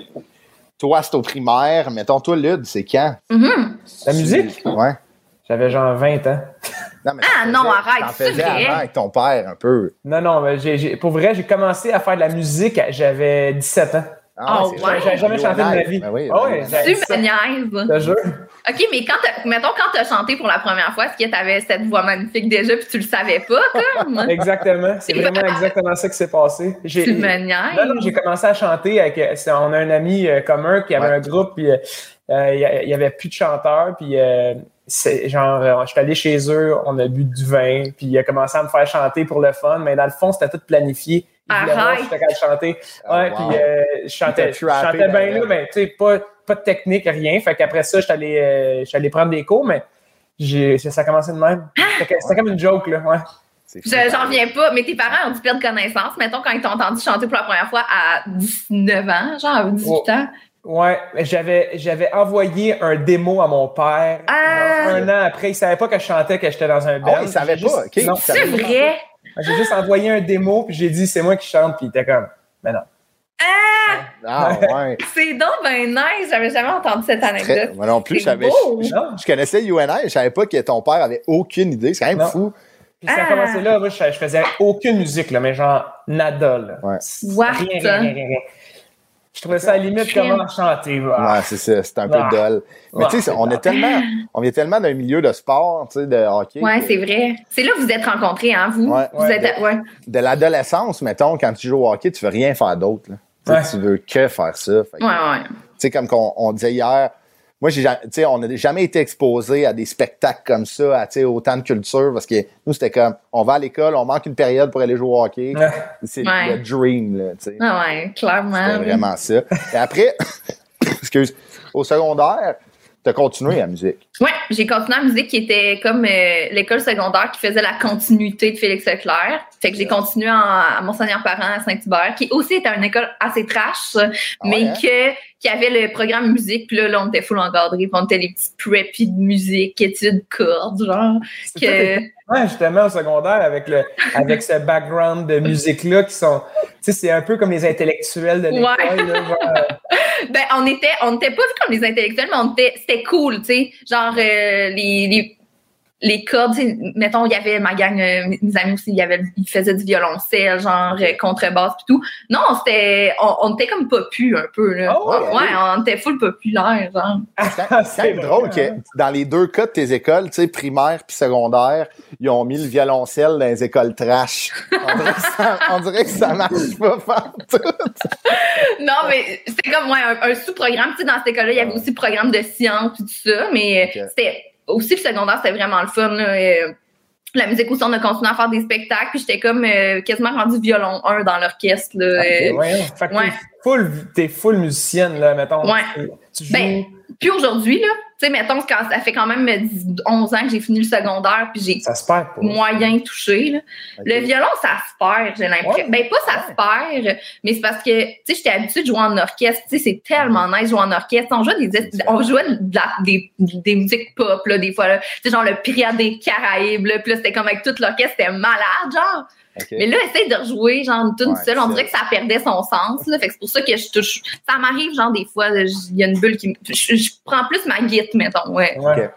toi, c'est au primaire. Mettons, toi, Lude, c'est quand? Mhm. La musique? Ouais. J'avais genre 20 ans. Non, mais Ah, non, arrête, T'en c'est faisais vrai? avant avec ton père, un peu. Non, non, mais pour vrai, j'ai commencé à faire de la musique, à- j'avais 17 ans. Ah, Oh, ouais. J'avais jamais chanté de ma vie. Ben oui, j'ai- Tu me niaises. Je te jure. OK, mais quand mettons, quand t'as chanté pour la première fois, est-ce que t'avais cette voix magnifique déjà puis tu le savais pas, comme? Exactement. C'est vraiment exactement ça qui s'est passé. J'ai, tu me niaises. Non, non, j'ai commencé à chanter avec. euh, On a un ami euh, commun qui avait Ouais. un groupe, puis euh, euh, il y a- il y avait plus de chanteurs, puis euh, c'est genre, je suis allé chez eux, on a bu du vin, puis il a commencé à me faire chanter pour le fun, mais dans le fond, c'était tout planifié. Arrête. j'étais capable de chanter. Ah, Ouais, wow. puis euh, je chantais, je bien le là, mais tu sais, pas, pas de technique, rien. Fait qu'après ça, je suis allé, euh, allé prendre des cours, mais j'ai, ça a commencé de même. C'était c'était comme une joke, là, ouais. J'en reviens pas, mais tes parents ont dû perdre connaissance. Mettons, quand ils t'ont entendu chanter pour la première fois à 19 ans, genre à 18 Oh. ans. Ouais, j'avais j'avais envoyé un démo à mon père. Ah! genre un an après, il savait pas que je chantais, que j'étais dans un Ah band. ouais, il savait juste- pas, ok. C'est vrai? J'ai juste envoyé un démo puis j'ai dit c'est moi qui chante puis il était comme mais non. Ah, ouais. C'est donc ben nice. J'avais jamais entendu cette Très- anecdote. Moi non plus, beau. Je, je connaissais UNI, je savais pas que ton père avait aucune idée. C'est quand même Non. fou. Puis ça a Ah! commencé là, moi, je, je faisais aucune musique là, mais genre nada là. Ouais. What? Rien, rien, rien, rien. Je trouvais ça à la limite Crime. comment chanter. voilà. Ouais, c'est ça. C'est un peu Ah. dol. Mais Ah, tu sais, on est tellement, on vient tellement d'un milieu de sport, tu sais, de hockey. Ouais, que- c'est vrai. C'est là que vous êtes rencontrés, hein, vous? Ouais. Vous Ouais. êtes, ouais. de l'adolescence, mettons, quand tu joues au hockey, tu veux rien faire d'autre. Tu sais, Ouais. Tu veux que faire ça. Fait Ouais, ouais. Tu sais, comme qu'on on disait hier, moi, j'ai, ja- tu sais, on n'a jamais été exposé à des spectacles comme ça, à autant de culture, parce que nous, c'était comme, on va à l'école, on manque une période pour aller jouer au hockey. Ouais. C'est Ouais. le dream, là, tu sais. Ah ouais, clairement. C'était vraiment ça. Et après, excuse, au secondaire, t'as continué la musique. Ouais, j'ai continué en musique qui était comme euh, l'école secondaire qui faisait la continuité de Félix Leclerc. Fait que j'ai continué en, à Monseigneur-Parent à Saint-Hubert, qui aussi était une école assez trash, mais hein? que qui avait le programme musique. Puis là, là, on était full encadré, puis on était les petits preppy de musique, études cordes, genre. Que... Ouais, justement, au secondaire, avec, le, avec ce background de musique-là qui sont. Tu sais, c'est un peu comme les intellectuels de l'école. Ouais. Ben, on était, on était pas vu comme des intellectuels, mais on était, c'était cool, tu sais. Genre, euh, les, les, les cordes, tu sais, mettons, il y avait ma gang, euh, mes amis aussi, il y avait, ils faisaient du violoncelle, genre, euh, contrebasse pis tout. Non, c'était, on, on était comme popu un peu, là. Ah ouais? ouais, on était full populaire, genre. C'est quand C'est drôle que dans les deux cas de tes écoles, tu sais, primaire puis secondaire, ils ont mis le violoncelle dans les écoles trash. On dirait que ça, on dirait que ça marche pas fort tout. non, mais c'était comme, ouais, un, un sous-programme, tu sais, dans cette école-là, il y avait aussi le programme de sciences et tout ça, mais c'était, aussi le secondaire, c'était vraiment le fun, là. euh, la musique aussi, on a continué à faire des spectacles, puis j'étais comme euh, quasiment rendu violon 1 dans l'orchestre. Là, euh. Fait que ouais. t'es full, musicienne, là, mettons. Ouais. Tu, tu joues. Ben, Puis aujourd'hui, là, Tu sais, mettons, quand ça fait quand même euh, 10 11 ans que j'ai fini le secondaire, puis j'ai Ça se perd pas. moyen touché. Là. Le violon, ça se perd, j'ai l'impression. Ouais. Ben, pas ça se perd, mais c'est parce que, tu sais, j'étais habituée de jouer en orchestre. Tu sais, c'est tellement nice de jouer en orchestre. On jouait des, on jouait de la- des, des musiques pop, là, des fois, là. Tu sais, genre le Pirate des Caraïbes, là. Puis là, c'était comme avec tout l'orchestre, c'était malade, genre. Mais là, essaye de rejouer, genre, une tune Ouais, seule. On dirait que ça perdait son sens, là. Fait que c'est pour ça que je touche. Ça m'arrive, genre, des fois, il y a une bulle qui me. Je, je prends plus ma guitare, mettons, ouais. Ouais.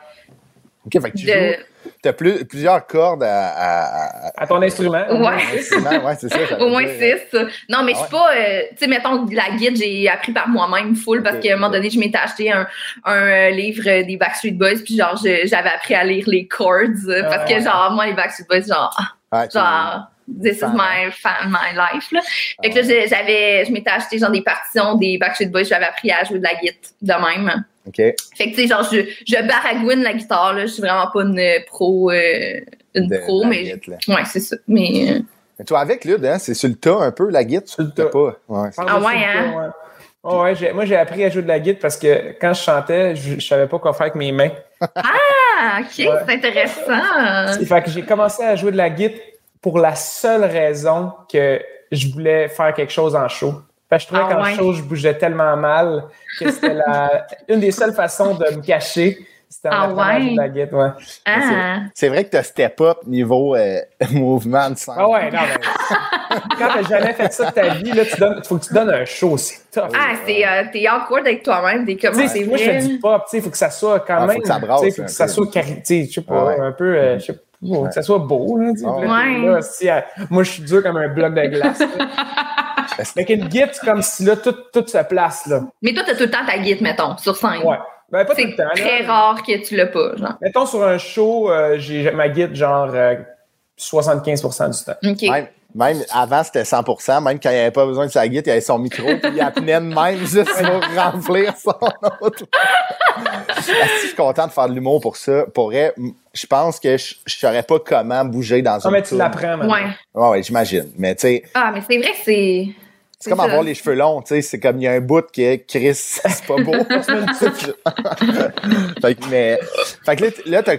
Ok, fait que tu De- joues. T'as plus, plusieurs cordes à. à, à- À ton instrument. Ouais. instrument, ouais, c'est ça. Au moins dire. six. Non, mais je Ah suis pas. euh, tu sais, mettons, la guide, j'ai appris par moi-même full parce qu'à un moment donné, je m'étais acheté un, un euh, livre euh, des Backstreet Boys, puis genre, j'avais appris à lire les chords euh, parce Ah. que, genre, moi, les Backstreet Boys, genre, Ouais, tu- genre, this is my, fan, my life, là. Fait que Ah là, j'avais, je m'étais acheté, genre, des partitions des Backstreet Boys, j'avais appris à jouer de la guitare de même. Ok. Fait que, tu sais, genre, je, je baragouine la guitare, là. Je suis vraiment pas une pro, euh, une De- pro, mais. guitare, Ouais, c'est ça. Mais. euh, Mais toi, avec Lude, hein, c'est sur le tas un peu, la guitare? Sur le T'as pas? Ouais. Ah ouais, hein? Ouais. Oh, ouais, j'ai- moi, j'ai appris à jouer de la guitare parce que quand je chantais, je, je savais pas quoi faire avec mes mains. Ah, ok, Ouais. c'est intéressant. Fait que j'ai commencé à jouer de la guitare pour la seule raison que je voulais faire quelque chose en show. Fait que je trouvais Ah qu'en ouais. show, je bougeais tellement mal que c'était la, une des seules façons de me cacher. C'était en Ah ouais? de la guitare, ouais. Ah. C'est vrai que t'as step up niveau euh, mouvement de sang. Ah ouais, non, mais quand t'as jamais fait ça de ta vie, là, tu donnes, faut que tu donnes un show, c'est tough. Ah, c'est, euh, t'es awkward avec toi-même, t'es comme, c'est moi, je fais du pop, tu sais, il faut que ça soit quand Ah, faut même. que ça brasse tu sais, faut que ça soit tu sais, je sais pas, Ouais. un peu, euh, je sais pas, faut que ça soit beau, là, tu sais. Puis là, ouais. là, si, moi, je suis dur comme un bloc de glace. là. Avec une guitare, c'est comme si là, tout, tout se place, là. Mais toi, t'as tout le temps ta guide, mettons, sur scène. Ouais. Ben, pas tout C'est le temps, là. très rare que tu l'as pas, genre. Mettons, sur un show, euh, j'ai ma guitare, genre, euh, 75% du temps. OK. Même, même avant, c'était 100% même quand il n'y avait pas besoin de sa guitare, il avait son micro, puis il appelait de même juste pour remplir son autre. Ah, si je suis content de faire de l'humour pour ça. Pour vrai, je pense que je ne saurais pas comment bouger dans Non, une mais tu l'apprends, maintenant. Ouais. Ouais, ouais, j'imagine. Mais tu sais, Ah, mais c'est vrai que c'est. c'est comme ça. avoir les cheveux longs, tu sais, c'est comme il y a un bout que Chris, c'est pas beau. fait que, mais, fait que là, là,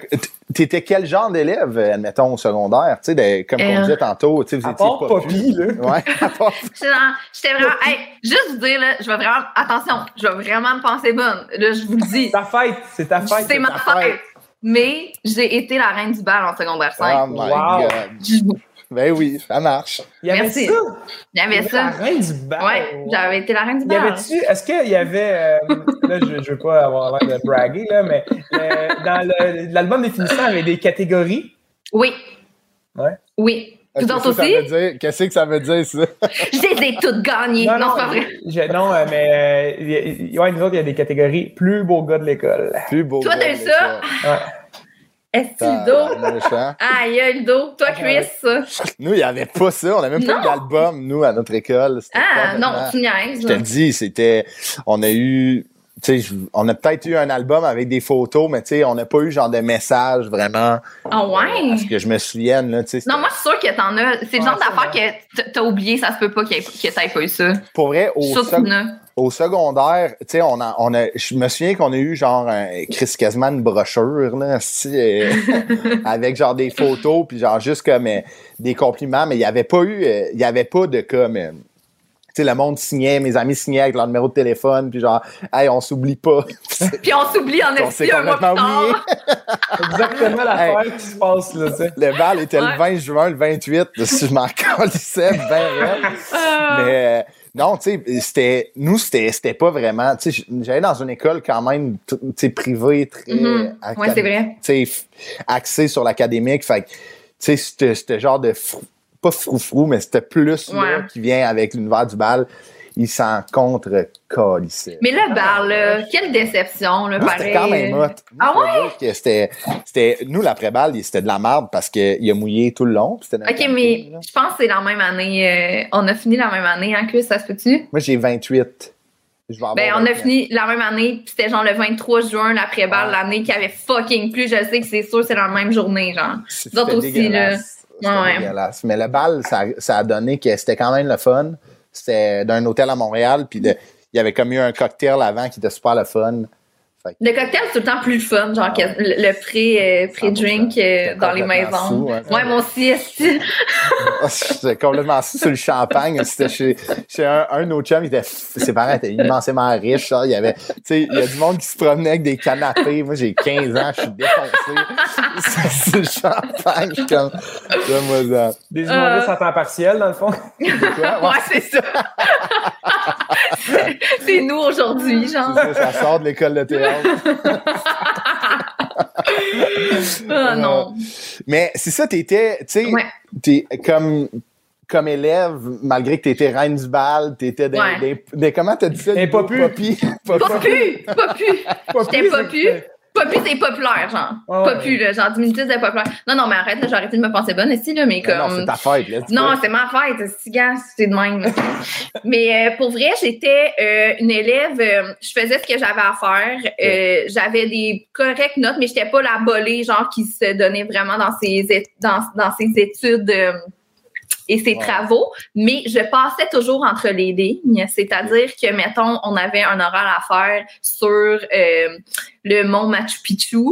t'étais quel genre d'élève, admettons, au secondaire, tu sais, comme on Euh, disait tantôt, tu sais, vous À étiez part pas Poppy, là. Ouais, à part J'étais vraiment. Hey, juste vous dire, là, je vais vraiment. Attention, je vais vraiment me penser bonne. Là, je vous le dis. Ta fête, c'est ta fête. C'est ma fête. Mais j'ai été la reine du bal en secondaire 5. Oh my Wow. God. Ben oui, ça marche. Il y avait Merci. ça. Il y avait ça. La reine du bal. Ouais, j'avais été la reine du Y bal. avait-tu, est-ce qu'il y avait, euh, là, je, je veux pas avoir l'air de braguer, là, mais euh, dans le- l'album définissant, il y avait des catégories? Oui. Ouais. Oui. Vous Qu'est-ce autres que ça aussi? veut dire? Qu'est-ce que ça veut dire, ça? Je les ai toutes gagnées. Non, c'est pas vrai. je- non, euh, mais euh, il y- ouais, nous autres, il y a des catégories plus beau gars de l'école. Plus beau. Toi, t'as eu ça? Ouais. Est-ce que le dos? Tabarnouche, hein? Aïe, aïe, le dos. Toi, Chris? Nous, il n'y avait pas ça. On n'a même pas Non. eu d'album, nous, à notre école. Ah, non, tu niaises. Je te le dis, c'était. On a eu. Je- on a peut-être eu un album avec des photos, mais tu on n'a pas eu genre de message vraiment. Ah ouais? À ce que je me souvienne, là, tu sais. c'était- Non, moi, je suis sûre que t'en as. C'est le Ouais, genre ça, d'affaire que t'as oublié, ça se peut pas que t'aies pas eu ça. Pour vrai, au, sec- au secondaire, tu sais, on a, on a, je me souviens qu'on a eu genre un, Chris quasiment une brochure, là, euh, avec genre des photos, puis genre juste comme euh, des compliments, mais il n'y avait pas eu, euh, il avait pas de comme, sais, le monde signait, mes amis signaient avec leur numéro de téléphone, puis genre, hey, on s'oublie pas. Puis on s'oublie en On s'est esti un mois plus complètement oublié. tard. Exactement l'affaire qui se passe, là, tu sais. Le bal était Ouais. le 20 juin, le 28, si je m'en calissais, ben. Mais euh, non, tu sais, c'était nous c'était c'était pas vraiment, tu sais, j'allais dans une école quand même tu sais privée très Mhm. acad- Ouais, c'est vrai. Tu sais axée sur l'académique, fait que tu sais c'était c'était genre de pas froufrou, mais c'était plus là Ouais. qui vient avec l'univers du bal, il s'en contre calissait. Mais le bar, là, quelle déception, là, c'était quand même hot. Ah que c'était, c'était, nous, l'après-balle, c'était de la merde parce qu'il a mouillé tout le long. Ok, mais là. je pense que c'est la même année. euh, on a fini la même année, hein, Chris, ça se peut-tu? Moi, j'ai 28. Je vais avoir Ben, on a 29. fini la même année, puis c'était genre le 23 juin, l'après-balle, Ouais. l'année qui avait fucking plu. Je sais que c'est sûr, c'est la même journée, genre. D'autres aussi, dégueulasse. Ouais, dégueulasse. Mais le bal, ça, ça a donné que c'était quand même le fun. C'était d'un hôtel à Montréal, puis il y avait comme eu un cocktail avant qui était super le fun. Fait Le cocktail, c'est tout le temps plus fun, genre Ah ouais. que le, pré, euh, pré-drink euh, J'étais dans les maisons. sous, hein. ouais, moi aussi, esti. Ah, J'étais complètement sur le champagne. C'était chez, chez un, nos chums, il était, ses parents étaient immensément riches. ça. Il y avait, tu sais, il y a du monde qui se promenait avec des canapés. Moi, j'ai 15 ans, je suis défoncé. C'est le champagne, je suis comme, ça. Des Euh. humoristes à temps partiel, dans le fond. Quoi? ouais, c'est ça. c'est nous aujourd'hui, genre. Ça, ça sort de l'école de théâtre. Ah non. Mais c'est ça, t'étais, tu sais, Ouais. t'es comme, comme élève, malgré que t'étais reine du bal, t'étais des, Ouais. des, des- comment t'as dit ça? Des popus. popis. Pas pu, pas pu. J'étais pas pu. Pas pu, c'est populaire, genre. Ouais, Pas ouais. là. Genre, diminutif de populaire. Non, non, mais arrête, là, j'ai arrêté de me penser bonne ici, là, mais Non, non, comme. c'est ta fête, là. Non, c'est ma fête, c'est gars, c'est de même. là. Mais euh, pour vrai, j'étais euh, une élève, euh, je faisais ce que j'avais à faire. Euh, j'avais des correctes notes, mais j'étais pas la bolée, genre, qui se donnait vraiment dans ses, dans, dans ses études euh, et ses travaux. Mais je passais toujours entre les lignes. C'est-à-dire que, mettons, on avait un oral à faire sur euh, le mont Machu Picchu.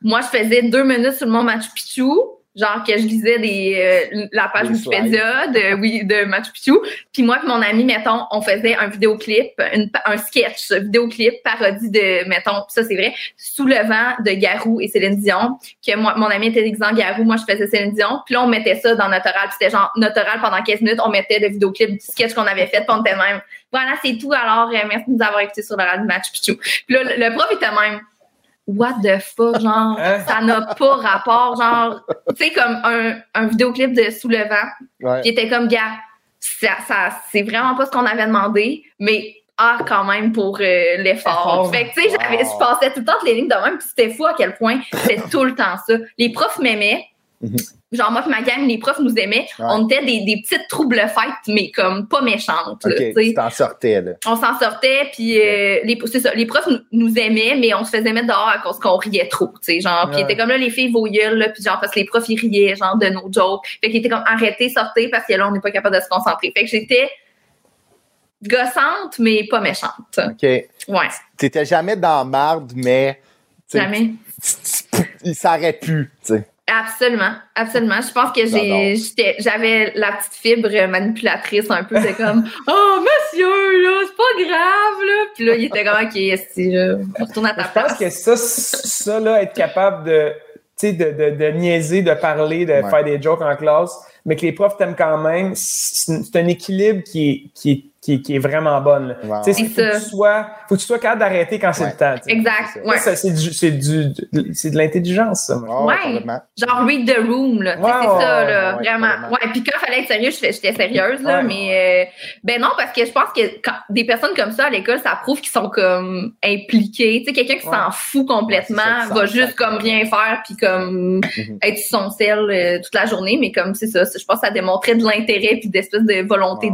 Moi, je faisais deux minutes sur le mont Machu Picchu. Genre que je lisais des, euh, la page Des Wikipédia de, oui, de Machu Picchu. Puis moi et mon ami, mettons, on faisait un vidéoclip, une, un sketch, vidéoclip, parodie de, mettons, ça c'est vrai, Sous le vent de Garou et Céline Dion. Que moi, mon ami était déguisé en Garou, moi je faisais Céline Dion. Puis là, on mettait ça dans notre oral. C'était genre notre oral pendant 15 minutes, on mettait le vidéoclip du sketch qu'on avait fait. Puis on était même, voilà, c'est tout. Alors, euh, merci de nous avoir écoutés sur le radio de Machu Picchu. Puis là, le prof était même, what the fuck, genre, Hein? ça n'a pas rapport, genre, tu sais, comme un, un vidéoclip de Sous le vent. Il était comme, gars, ça, ça, c'est vraiment pas ce qu'on avait demandé, mais ah, quand même pour euh, l'effort. Effort. Fait que, tu sais, je passais tout le temps les lignes de même, puis c'était fou à quel point c'était tout le temps ça. Les profs m'aimaient. Mhm. Genre, moi, pis ma gang, les profs nous aimaient. Ouais. On était des, des petites troubles-fêtes, mais comme pas méchantes. là, OK, tu t'en sortais, là. on s'en sortait puis euh, les c'est ça, les profs nous, aimaient mais on se faisait mettre dehors à cause qu'on riait trop tu sais genre puis étaient comme là les filles vos là puis genre parce que les profs ils riaient genre de nos jokes fait qu'ils étaient comme arrêtez sortez parce que là on n'est pas capable de se concentrer fait que j'étais gossante mais pas méchante OK. ouais T'étais jamais dans marde, mais. jamais Il s'aurait pu, tu sais. Absolument absolument je pense que j'ai j'avais la petite fibre manipulatrice un peu de comme oh monsieur là c'est pas grave là puis là il était comme ok si là retourne à ta Je pense place que ça, ça là, être capable de, tu sais, de, de, de niaiser, de parler, de Ouais. faire des jokes en classe, mais que les profs t'aiment quand même, c'est c'est un équilibre qui est, qui est, qui est, qui est vraiment bon. Wow. Tu sais, C'est faut que tu sois, faut que tu sois capable d'arrêter quand c'est Ouais. le temps. tu sais. exact c'est ça. ouais Ça, c'est du, c'est du, c'est de l'intelligence, ça. Oh, Ouais. genre read the room là c'est ça là ouais, vraiment ouais puis quand il fallait être sérieux j'étais sérieuse là Ouais. mais euh, ben non parce que je pense que quand des personnes comme ça à l'école ça prouve qu'ils sont comme impliqués tu sais quelqu'un qui Ouais. s'en fout complètement Ouais, c'est ça, va ça, juste ça. comme rien faire puis comme être sur son sel euh, toute la journée mais comme c'est ça je pense que ça démontrait de l'intérêt puis d'espèce de volonté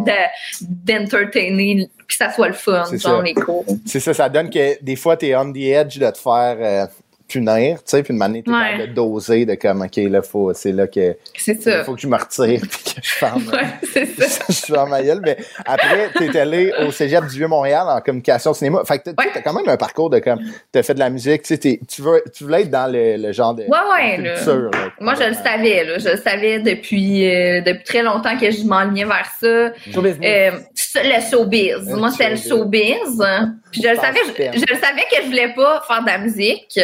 d'entertainer que ça soit le fun genre ça. les cours C'est ça, ça donne que des fois, t'es on the edge de te faire euh, punir, tu sais, puis une manière, t'es Ouais. de doser, de comme, OK, là, faut, c'est là que, c'est ça il faut que je me retire, puis que je ferme. ouais c'est ça je suis en ma gueule, mais après, t'es allé au cégep du Vieux-Montréal en communication cinéma. Fait que t'as, tu sais, Ouais. t'as quand même un parcours de comme, t'as fait de la musique, tu sais, t'es- tu veux, tu voulais être dans le, le genre de Ouais, ouais, là. culture. là. Moi, je le savais, là. Je le savais depuis, euh, depuis très longtemps que je m'enlignais vers ça. Show business. Euh, ça, le showbiz. Le Moi, c'était le showbiz. Puis je le savais, je, je le savais que je voulais pas faire de la musique,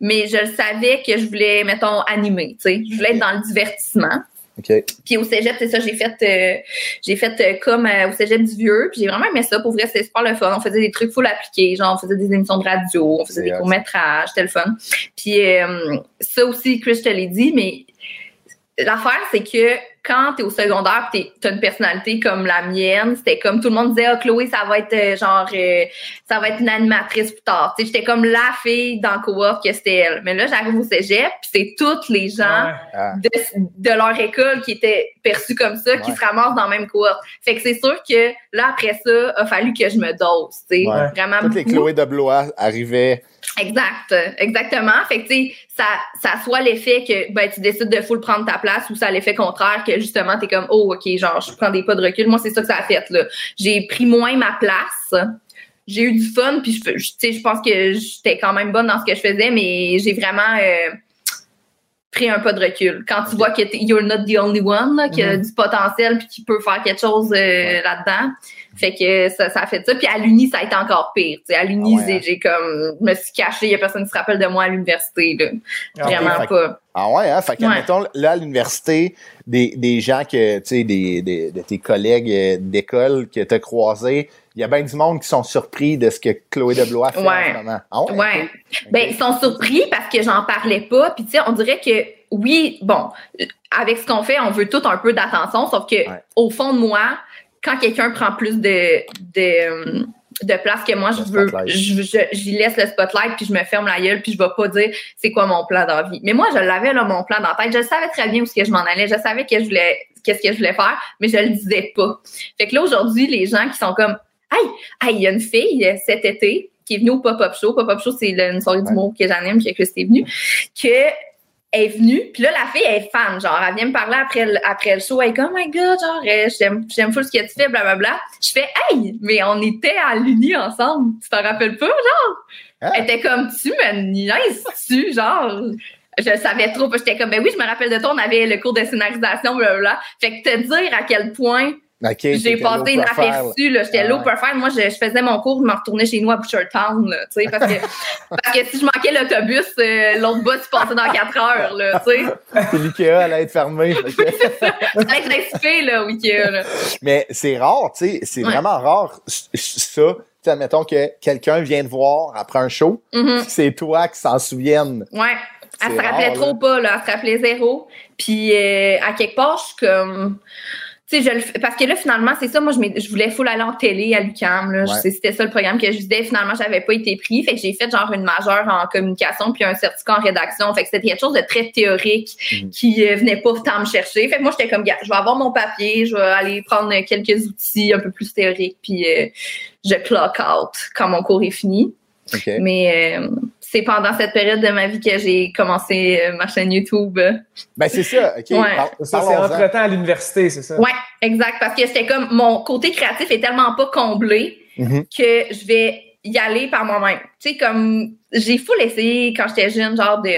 mais je le savais que je voulais, mettons, animer, tu sais. Je voulais être dans le divertissement. OK. Puis au cégep, c'est ça, j'ai fait euh, j'ai fait euh, comme euh, au cégep du vieux, puis j'ai vraiment aimé ça. Pour vrai, c'était super le fun. On faisait des trucs full appliqués, genre on faisait des émissions de radio, on faisait des courts-métrages, c'était le fun. Puis ça aussi, Chris, je te l'ai dit, mais l'affaire, c'est que quand t'es au secondaire pis t'es- t'as une personnalité comme la mienne, c'était comme tout le monde disait, ah, Chloé, ça va être euh, genre, euh, ça va être une animatrice plus tard. Tu sais, j'étais comme la fille dans le co-op que c'était elle. Mais là, j'arrive au cégep pis c'est toutes les gens Ouais. Ah, de, de leur école qui étaient perçus comme ça, qui se ramassent dans la même cohorte. Fait que c'est sûr que là, après ça, a fallu que je me dose, tu sais. Ouais. Vraiment toutes les. Chloé de Blois arrivaient. Exact, exactement. Fait que, tu sais, ça, ça soit l'effet que, ben, tu décides de full prendre ta place ou ça a l'effet contraire que, justement, t'es comme, oh, OK, genre, je prends des pas de recul. Moi, c'est ça que ça a fait, là. J'ai pris moins ma place. j'ai eu du fun, puis je, je, tu sais, je pense que j'étais quand même bonne dans ce que je faisais, mais j'ai vraiment euh, pris un pas de recul. Quand tu vois que you're not the only one, là, qu'il y a du potentiel puis qui peut faire quelque chose euh, là-dedans. Fait que ça, ça a fait ça. Puis à l'Uni, ça a été encore pire. À l'Uni, Ah ouais, j'ai- hein? j'ai comme je me suis cachée, il y a personne qui se rappelle de moi à l'université. là. Ah, Vraiment pas. Ah ouais, hein? Fait que, Ouais. là, à l'université, des, des gens que, tu sais, des, des, de tes collègues euh, d'école que tu as croisés, il y a bien du monde qui sont surpris de ce que Chloé Deblois fait Ouais. en ce moment. Ah ouais? Ben, ils sont surpris parce que j'en parlais pas. Puis, tu sais, on dirait que, oui, bon, avec ce qu'on fait, on veut tout un peu d'attention, sauf que, Ouais. au fond de moi, quand quelqu'un prend plus de, de, euh, de place que moi, je veux, je, je- j'y laisse le spotlight, puis je me ferme la gueule, puis je vais pas dire c'est quoi mon plan dans la vie. Mais moi, je l'avais, là, mon plan dans la tête. Je savais très bien où ce que je m'en allais. Je savais que je voulais, qu'est-ce que je voulais faire, mais je le disais pas. Fait que là, aujourd'hui, les gens qui sont comme, hey, hey, il y a une fille euh, cet été qui est venue au pop-up show. Pop-up show, c'est une soirée Ouais. d'humour que j'anime, que Christy est venue, que est venue, puis là, la fille, elle est fan, genre, elle vient me parler après le, après le show, elle est comme, oh my god, genre, euh, j'aime, j'aime full ce que tu fais, blablabla. Je fais, hey, mais on était à l'Uni ensemble, tu t'en rappelles pas, genre? Hein? Elle était comme, tu me niaises-tu, genre? Je savais trop, j'étais comme, ben oui, je me rappelle de toi, on avait le cours de scénarisation, blablabla. Fait que te dire à quel point J'ai passé inaperçu, là. J'étais Ah low ouais. profile. Moi, je, je faisais mon cours, je me retournais chez nous à Butchertown, là, tu sais, parce que, parce que si je manquais l'autobus, euh, l'autre bus passait dans quatre heures, là, tu sais. L'IKEA allait être fermé. Fallait que j'aille souper, là, oui, que, là. Mais c'est rare, tu sais, c'est Ouais. vraiment rare ça. Tu sais, admettons que quelqu'un vient te voir après un show, Mhm. puis c'est toi qui s'en souvienne. Ouais. Elle se rappelait rare, trop là. pas, là. Elle se rappelait zéro. Puis, euh, à quelque part, je suis comme. Tu sais, je le fais- parce que là, finalement, c'est ça. Moi, je, je voulais full aller en télé à l'UCAM. Là. Ouais. C'était ça le programme que je disais. Finalement, j'avais pas été pris. Fait que j'ai fait genre une majeure en communication puis un certificat en rédaction. Fait que c'était quelque chose de très théorique Mhm. qui euh, venait pas tant me chercher. Fait que moi, j'étais comme, je vais avoir mon papier, je vais aller prendre quelques outils un peu plus théoriques puis euh, je clock out quand mon cours est fini. OK. Mais euh, c'est pendant cette période de ma vie que j'ai commencé euh, ma chaîne YouTube. Ben, c'est ça. OK. Ouais. par- Ça, c'est entre-temps à l'université, c'est ça? Ouais, exact. Parce que c'était comme mon côté créatif est tellement pas comblé Mhm. que je vais y aller par moi-même. Tu sais, comme j'ai full essayé quand j'étais jeune, genre de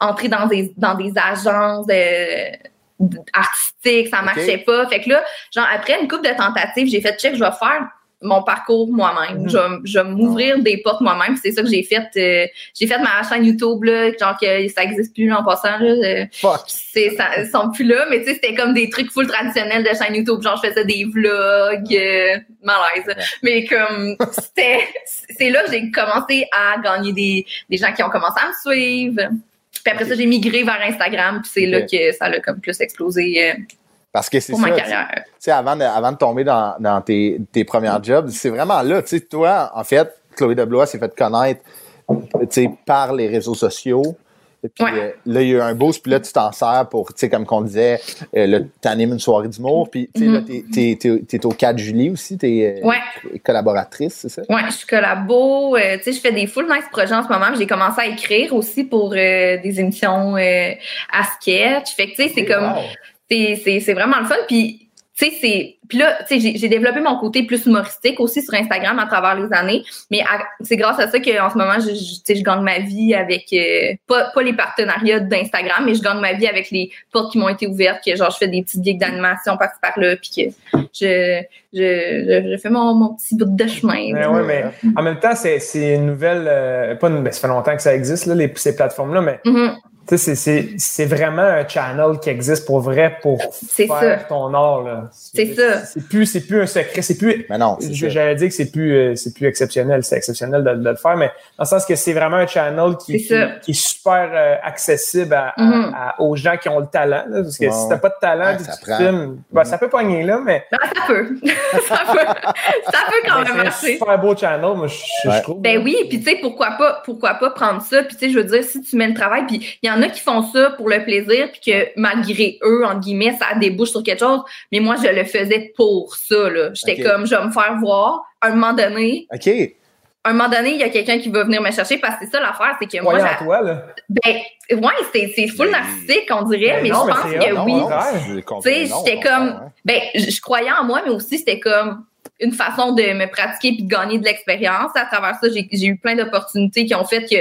entrer dans des dans des agences de, de- artistiques, ça marchait pas. Fait que là, genre après une couple de tentatives, j'ai fait check, je vais faire mon parcours moi-même. Mhm. Je, vais- je vais m'ouvrir des portes moi-même. C'est ça que j'ai fait. euh, j'ai fait ma chaîne YouTube, là, genre que ça existe plus en passant. Là, euh, Fuck. ça ils sont plus là mais tu sais c'était comme des trucs full traditionnels de chaîne YouTube genre je faisais des vlogs euh, malaise mais comme c'était c'est là que j'ai commencé à gagner des des gens qui ont commencé à me suivre puis après ça j'ai migré vers Instagram puis c'est là que ça a comme plus explosé euh, Parce que c'est ça. tu sais, avant de, avant de tomber dans, dans tes, tes premiers jobs, c'est vraiment là. Tu sais, toi, en fait, Chloé Deblois s'est fait connaître tu sais, par les réseaux sociaux. Et puis Ouais. euh, là, il y a eu un boost, puis là, tu t'en sers pour, tu sais, comme qu'on disait, euh, t'animes une soirée d'humour, puis tu sais, là, t'es, t'es, au 4 juillet aussi, t'es euh, Ouais. collaboratrice, c'est ça? Ouais, je suis collabo. euh, tu sais, je fais des full nice projets en ce moment. J'ai commencé à écrire aussi pour des émissions à sketch. Fait que, tu sais, c'est comme... Wow. C'est c'est c'est vraiment le fun puis tu sais c'est puis là tu sais j'ai développé mon côté plus humoristique aussi sur Instagram à travers les années mais c'est grâce à ça qu'en ce moment je, je tu sais je gagne ma vie avec euh, pas pas les partenariats d'Instagram mais je gagne ma vie avec les portes qui m'ont été ouvertes que genre je fais des petites gigs d'animation par par là puis que je je, je fais mon, mon petit bout de chemin Mais ouais, mais en même temps, c'est c'est une nouvelle. euh, pas une, ben, ça fait longtemps que ça existe, là, les, ces plateformes-là, mais Mhm. sais, c'est- c'est c'est vraiment un channel qui existe pour vrai pour C'est faire ça. ton art. là. C'est ça. C'est plus, c'est plus un secret. C'est plus. Mais non, je-. J'allais dire que c'est plus, euh, c'est plus exceptionnel. C'est exceptionnel de, de le faire, mais dans le sens que c'est vraiment un channel qui, C'est ça. qui, qui est super euh, accessible à, à- Mhm. à- aux gens qui ont le talent. là, parce que Ouais, si t'as pas de talent, Ouais, ça tu filmes, ben, ça peut pogner là, mais Ben, ça peut ça peut ça peut quand même c'est un marcher super beau channel, moi, je, je Ouais. trouve. Ben oui, puis tu sais pourquoi pas pourquoi pas prendre ça puis tu sais je veux dire si tu mets le travail puis il y en a qui font ça pour le plaisir puis que malgré eux entre guillemets ça débouche sur quelque chose mais moi je le faisais pour ça. J'étais comme je vais me faire voir à un moment donné, OK. à un moment donné, il y a quelqu'un qui va venir me chercher parce que c'est ça l'affaire, c'est que moi en toi, là. ben ouais, c'est full narcissique on dirait, ben mais non, je pense que oui. Tu sais, j'étais comme ben je croyais en moi mais aussi c'était comme une façon de me pratiquer puis de gagner de l'expérience. À travers ça, j'ai eu plein d'opportunités qui ont fait que,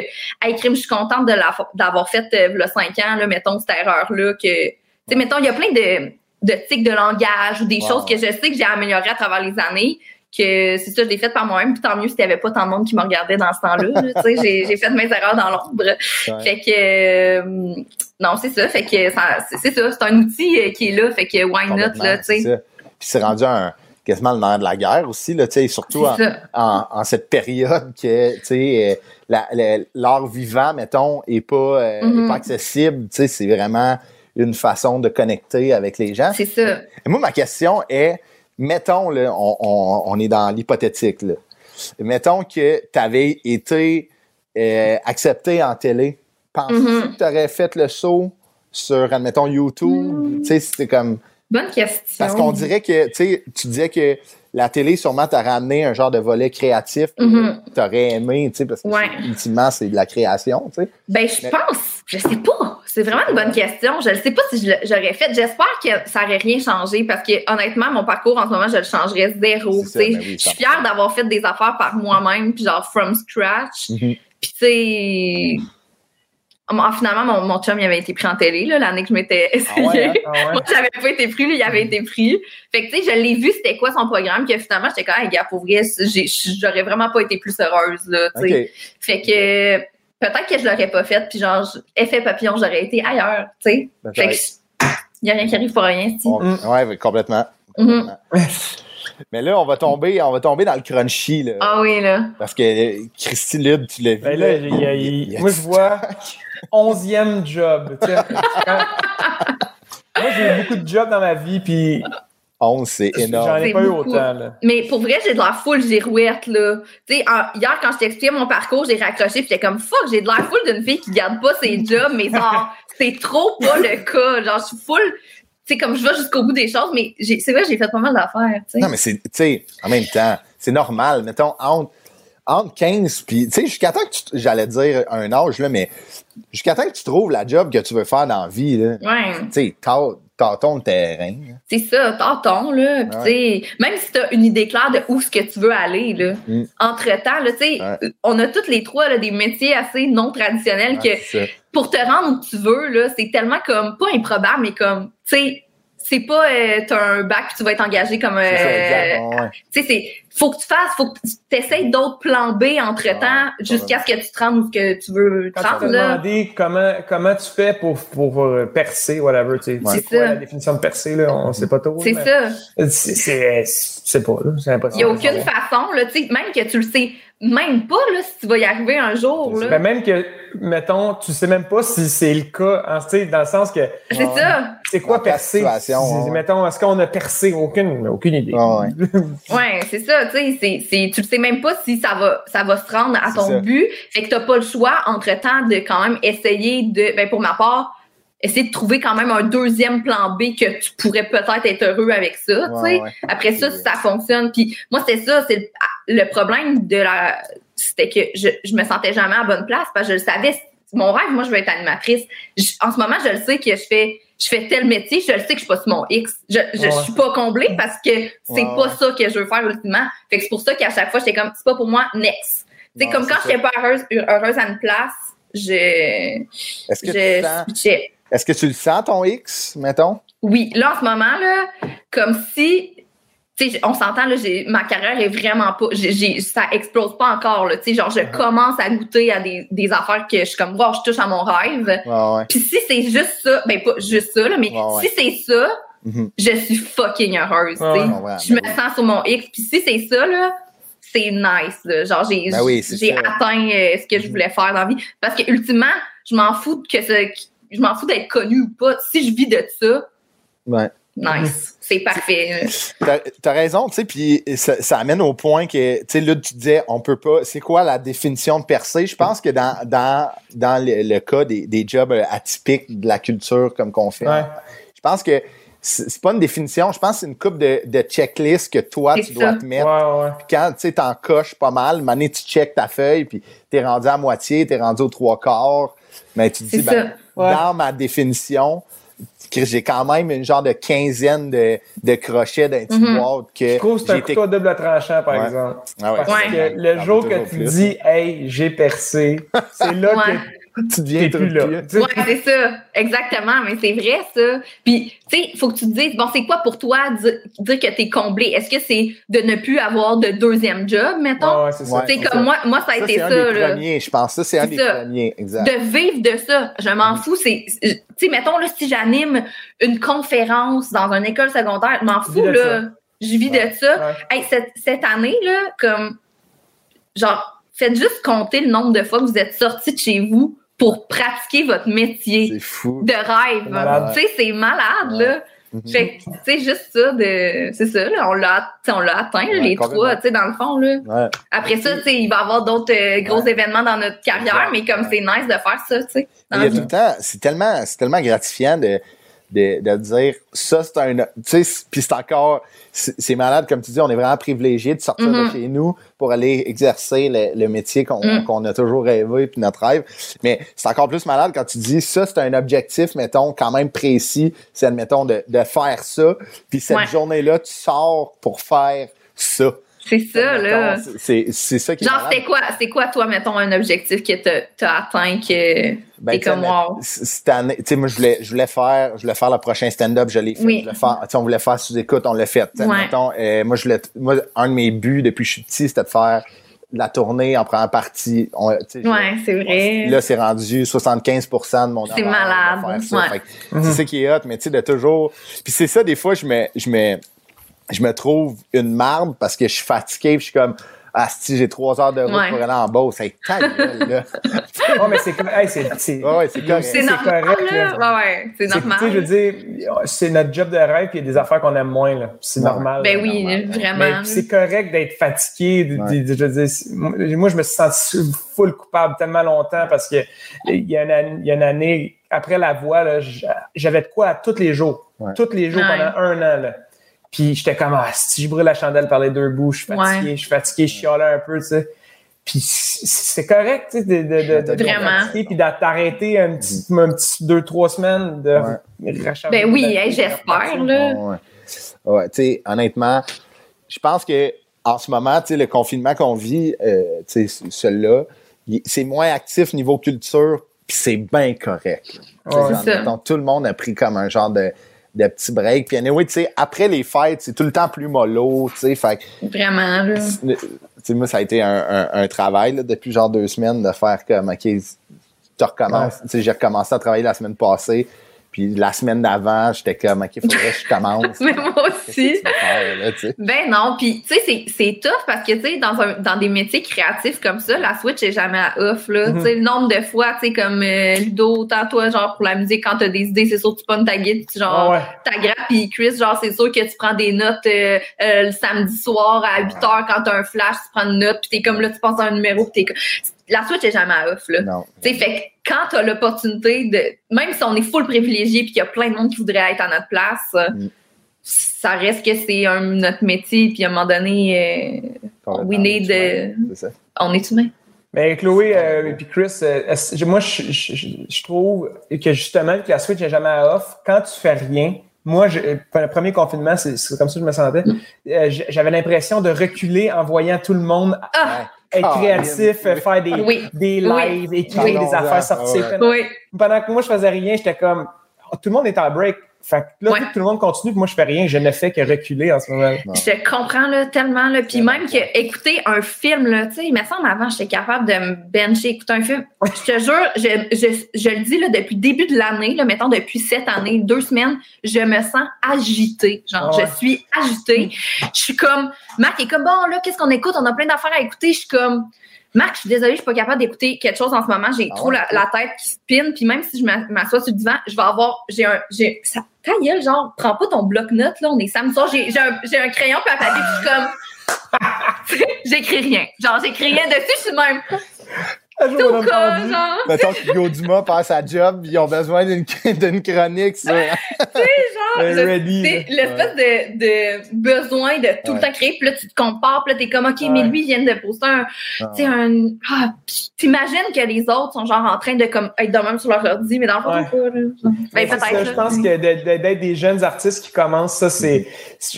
hey, crime, je suis contente d'avoir fait, euh, le cinq ans, là, mettons, cette erreur-là, que, tu sais, mettons, il y a plein de, de tics de langage ou des choses que je sais que j'ai améliorées à travers les années, que c'est ça, je l'ai fait par moi-même, puis tant mieux s'il n'y avait pas tant de monde qui me regardait dans ce temps-là, là, tu sais, j'ai j'ai fait mes erreurs dans l'ombre. Ouais. Fait que, euh, non, c'est ça, fait que ça- c'est ça, c'est un outil euh, qui est là, fait que why not, là, tu c'est sais. ça. Puis c'est rendu un, quasiment le nerf de la guerre aussi, là, tu sais, surtout en, en, en cette période que, tu sais, euh, la- la- l'art vivant, mettons, est pas, euh, est Mhm. pas accessible, tu sais, c'est vraiment une façon de connecter avec les gens. C'est ça. Et moi, ma question est, mettons, là, on, on- on est dans l'hypothétique, là. Mettons que tu avais été euh, accepté en télé. Penses-tu Mhm. que tu aurais fait le saut sur, admettons, YouTube? Tu sais, c'était comme. Bonne question. Parce qu'on dirait que, tu sais, tu disais que la télé, sûrement, t'a ramené un genre de volet créatif que Mhm. t'aurais aimé, tu sais, parce que Ouais. c'est- ultimement, c'est de la création, tu sais. Ben, je Mais- pense, je sais pas. C'est vraiment une bonne question. Je ne sais pas si je j'aurais fait. J'espère que ça n'aurait rien changé parce que, honnêtement, mon parcours en ce moment, je le changerais zéro. Tu sais. ben oui, je suis 100%. fière d'avoir fait des affaires par moi-même, puis genre from scratch. Mhm. Puis, tu sais, moi, finalement, mon, mon chum, il avait été pris en télé, là, l'année que je m'étais essayé. ouais, hein? Ah ouais? Moi, j'avais pas été pris, lui, il avait été pris. Fait que, tu sais, je l'ai vu, c'était quoi son programme, que finalement, j'étais quand même, gars, pour vrai, j'aurais vraiment pas été plus heureuse, là, tu sais. Fait que peut-être que je l'aurais pas fait, puis genre, effet papillon, j'aurais été ailleurs, tu sais. Fait que il y a rien qui arrive pour rien, si. On- Mm. Ouais, oui, complètement. Mais là, on va tomber, on va tomber dans le crunchy, là. Ah oui, là. Parce que euh, Christy Lud, tu l'as vu. Ben là, il y a- il- il y a- moi, je vois 11e job. tu sais. Quand- moi, j'ai eu beaucoup de jobs dans ma vie, puis 11, c'est j'en énorme. ai C'est pas eu beaucoup. autant. Là. Mais pour vrai, j'ai de l'air full girouette, là. Tu sais, hier, quand je t'expliquais mon parcours, j'ai raccroché, puis j'étais comme, fuck, j'ai de l'air full d'une fille qui garde pas ses jobs, mais genre, c'est trop pas le cas. Genre, je suis full, tu sais, comme je vais jusqu'au bout des choses, mais j'ai- c'est vrai, j'ai fait pas mal d'affaires. Non, mais c'est, tu sais, en même temps, c'est normal. Mettons, entre, entre 15 puis, tu sais, jusqu'à temps que tu, j'allais dire un âge, là, mais jusqu'à temps que tu trouves la job que tu veux faire dans la vie, là, Ouais. tu sais, tâton le terrain. C'est ça, tâton, là. Ouais. même si tu as une idée claire de où ce que tu veux aller, là, Mm. entre-temps, là, tu sais, Ouais. on a toutes les trois là, des métiers assez non traditionnels que pour te rendre où tu veux, là, c'est tellement comme, pas improbable, mais comme, tu sais, c'est pas, euh, t'as un bac puis tu vas être engagé comme, C'est ça, euh, tu sais, c'est, faut que tu fasses, faut que tu essayes d'autres plans B entre-temps Ouais, jusqu'à ce que tu te rendes où ce que tu veux te rendre, là. demandé comment, comment tu fais pour, pour euh, percer, whatever, tu sais. Ouais. C'est ça. la définition de percer, là? On sait pas trop. C'est ça. C'est, c'est, pas, là. C'est Il impossible. n'y a aucune façon, là, tu sais, même que tu le sais même pas, là, si tu vas y arriver un jour, là. Ben, même que, mettons, tu sais même pas si c'est le cas, hein, tu sais, dans le sens que C'est ça. c'est quoi percer? situation, Si- ouais. Mettons, est-ce qu'on a percé? Aucune, aucune idée. Ouais, Ouais, c'est ça, tu sais, c'est, c'est, tu le sais même pas si ça va, ça va se rendre à ton ça. but. Fait que t'as pas le choix, entre-temps, de quand même essayer de, ben, pour ma part, essayer de trouver quand même un deuxième plan B que tu pourrais peut-être être heureux avec ça. Ouais, ouais. Après ça, si ça fonctionne. Puis moi, c'est ça, c'est le, problème de la, c'était que je, je me sentais jamais à bonne place parce que je le savais. Mon rêve, moi, je veux être animatrice. Je- en ce moment, je le sais que je fais, je fais tel métier, je le sais que je suis pas sur mon X. Je, je, Ouais. je suis pas comblée parce que c'est Ouais, pas ça que je veux faire ultimement. Fait que c'est pour ça qu'à chaque fois, j'étais comme, c'est pas pour moi, next. C'est Ouais, comme quand ça. j'étais pas heureuse, heureuse à une place, je, Est-ce que, tu je est-ce que tu le sens, ton X, mettons? Oui, là, en ce moment, là, comme si, sais, on s'entend, là, j'ai, ma carrière est vraiment pas, j'ai, j'ai- ça explose pas encore, là, tu sais, genre, je commence à goûter à des, des affaires que je suis comme, wow, je touche à mon rêve. Ouais, ouais. Puis si c'est juste ça, ben pas juste ça, là, mais Ouais, ouais. si c'est ça, Mhm. je suis fucking heureuse, Ouais, tu sais. ouais, ouais, je me ben oui. sens sur mon X, puis si c'est ça, là, c'est nice, là. Genre, j'ai, Ben oui, j'ai ça. atteint euh, ce que je voulais faire dans la vie. Parce que, ultimement, je m'en fous que ce, je m'en fous d'être connue ou pas. Si je vis de ça, Ouais. Nice. C'est parfait. T'as as raison, tu sais, puis ça, ça amène au point que, tu sais, là, tu disais, on peut pas, c'est quoi la définition de percer? Je pense que dans, dans, dans le, le cas des, des jobs euh, atypiques de la culture comme qu'on fait, Ouais. je pense que c'est pas une définition, je pense que c'est une coupe de, de checklist que toi, tu dois ça. te mettre. Ouais, ouais. Puis quand, tu sais, t'en coches pas mal, mané, tu checkes ta feuille, puis t'es rendu à moitié, t'es rendu aux trois quarts, mais tu te dis, ben, dans ma définition, j'ai quand même une genre de quinzaine de, de crochets d'un petit Mhm. boîte que Je trouve que c'est un couteau à double tranchant, par Ouais. exemple. Ah ouais, Parce Ouais. que le jour que tu plus. dis, hey, j'ai percé, c'est là Ouais. tu deviens plus là. Tu sais, Ouais, c'est ça. Exactement. Mais c'est vrai, ça. Puis, tu sais, il faut que tu te dises, bon, c'est quoi pour toi dire, dire que t'es comblé? Est-ce que c'est de ne plus avoir de deuxième job, mettons? Ouais, ouais, c'est ça. Ouais. Tu comme ça. moi, moi, ça a Ça, été c'est un ça, des là. premiers, je pense. Ça, c'est un C'est des ça. premiers. Exact. de vivre de ça. Je m'en fous. C'est, tu sais, mettons, là, si j'anime une conférence dans une école secondaire, je m'en fous, là. ça. Je vis Ouais. de ça. Ouais. Hey, cette, cette année, là, comme, genre, faites juste compter le nombre de fois que vous êtes sortis de chez vous pour pratiquer votre métier fou. de rêve. Tu sais, c'est malade, là. Mhm. Fait que, tu sais, juste ça, de, c'est ça, là, on l'a, atteint, Ouais, les trois, tu sais, dans le fond, là. Ouais. Après ça, tu sais, il va y avoir d'autres euh, gros événements dans notre carrière, mais comme c'est nice de faire ça, tu sais. c'est tellement, c'est tellement gratifiant de, de, de dire ça, c'est un. Tu sais, puis c'est encore. C'est malade, comme tu dis, on est vraiment privilégié de sortir de chez nous pour aller exercer le, le métier qu'on Mm. qu'on a toujours rêvé, puis notre rêve. Mais c'est encore plus malade quand tu dis ça, c'est un objectif, mettons, quand même précis, c'est, admettons, de, de faire ça. Puis cette Ouais. journée-là, tu sors pour faire ça. C'est ça, là. C'est c'est ça qui est Genre, c'était quoi, c'est quoi, toi, mettons, un objectif que t'as t'as atteint que Ben, t'es tu comme wow? Cette année, tu sais, moi, je voulais, je voulais faire, je voulais faire le prochain stand-up, je l'ai fait. Oui. Je voulais faire, tu sais, on voulait faire sous-écoute, on l'a fait. Tu Ouais. mettons, euh, moi, je voulais, moi, un de mes buts depuis que je suis petit, c'était de faire la tournée en première partie. On, tu Ouais, c'est vrai. Là, c'est rendu 75% de mon C'est malade, ouais. Que C'est ça qui est hot, mais tu sais, de toujours. Puis c'est ça, des fois, je me, je me, je me trouve une marde parce que je suis fatigué, puis je suis comme, ah, si j'ai trois heures de route Ouais. pour aller en bas, c'est ta gueule, là. Oh, mais c'est comme, hey, c'est, c'est, ouais, correct. c'est normal, correct, là. là. Ouais, ouais, c'est normal. tu sais, je veux dire, c'est notre job de rêve, puis il y a des affaires qu'on aime moins, là. C'est Ouais. normal. ben là. oui, normal. Vraiment. c'est correct d'être fatigué. de- Ouais. de- de- je veux dire, c'est- moi, je me suis senti full coupable tellement longtemps parce que il y a une, il y a une année, après la voix, j'avais de quoi à tous les jours. Ouais. Tous les jours Ouais. pendant un an. Là. Puis j'étais comme, ah, si je brûle la chandelle par les deux bouts, je suis fatigué, Ouais. je suis fatigué, je chialais un peu, tu sais. Puis c'est correct, tu sais, de, de, de, de, Vraiment. puis d'a- d'arrêter un petit, un petit deux, trois semaines de recharger Ben oui, hey, j'espère, là. Ouais. Ouais, tu sais, honnêtement, je pense que en ce moment, tu sais, le confinement qu'on vit, euh, tu sais, celui-là, il- c'est moins actif niveau culture, puis c'est bien correct. Ouais. ça. mettons, tout le monde a pris comme un genre de, de petit break. Puis anyway, tu sais, après les fêtes, c'est tout le temps plus mollo, tu sais, fait que, Vraiment, là. tu sais, moi, ça a été un, un- un travail là, depuis genre deux semaines de faire comme, OK, tu recommences. Tu sais, j'ai recommencé à travailler la semaine passée. Puis la semaine d'avant, j'étais comme, OK, faudrait que je commence. Mais moi aussi. tu faire, là, tu? Ben non, puis tu sais, c'est- c'est tough parce que tu sais, dans, un- dans des métiers créatifs comme ça, la Switch est jamais à off, là. Mhm. Tu sais, le nombre de fois, tu sais, comme euh, Ludo, autant toi, genre, pour la musique, quand t'as des idées, c'est sûr que tu pognes ta guide, puis genre, Ah ouais. ta grappe, puis Chris, genre, c'est sûr que tu prends des notes euh, euh, le samedi soir à 8 heures quand t'as un flash, tu prends une note, puis t'es comme là, tu penses à un numéro, puis t'es comme... La Switch est jamais à off, là. Non. Tu sais, fait que quand t'as l'opportunité de, même si on est full privilégié puis qu'il y a plein de monde qui voudrait être à notre place, euh, Mm. ça reste que c'est un, notre métier puis à un moment donné, euh, we need, tu euh, ça. on est humain. Mais Chloé euh, et puis Chris, euh, moi, je, je- je- je trouve que justement, que la Switch n'est jamais à off. Quand tu fais rien, moi, le premier confinement, c'est comme ça que je me sentais. Euh, j- J'avais l'impression de reculer en voyant tout le monde Ah, être Ah, créatif, oui. faire des, Oui. des lives, écrire Ah, des affaires, ouais, sortir. ouais. oui. Pendant que moi, je faisais rien, j'étais comme, oh, tout le monde est en break. Fait que là, Ouais. tout le monde continue, puis moi, je fais rien, je ne fais que reculer en ce moment. Je comprends là, tellement. Là. Puis même que écouter un film, là, tu sais, il me semble avant, j'étais capable de me bencher, écouter un film. Je te jure, je, je, je le dis là, depuis le début de l'année, là, mettons depuis cette année, deux semaines, je me sens agitée. Genre, Ah ouais. je suis agitée. Je suis comme, Marc est comme, bon, là, qu'est-ce qu'on écoute? On a plein d'affaires à écouter. Je suis comme, Marc, je suis désolée, je suis pas capable d'écouter quelque chose en ce moment. J'ai Ah trop la, la tête qui spinne. Puis même si je m'a- m'assois sur le divan, je vais avoir, j'ai un, j'ai, ça, ta gueule, genre, prends pas ton bloc-notes, là, on est samedi soir, j'ai, j'ai un, j'ai un crayon puis un papier, puis je suis comme, j'écris rien. Genre, j'écris rien dessus, je suis même, Un jour, tout on a cas, entendu. genre, Mettons que Hugo Dumas passe sa job, ils ont besoin d'une d'une chronique sur. tu sais, genre, Euh, le- ready, c'est l'espèce de, de besoin de tout Ouais. le temps créer, puis là, tu te compares, puis là, t'es comme, OK, mais lui, il vient de poster un, Ah. tu sais, un, ah, pis t'imagines que les autres sont genre en train de, comme, être de même sur leur ordi, mais dans le fond, Ouais. pas, là. Ben, ça, peut-être, je pense que de- de- d'être des jeunes artistes qui commencent, ça, c'est.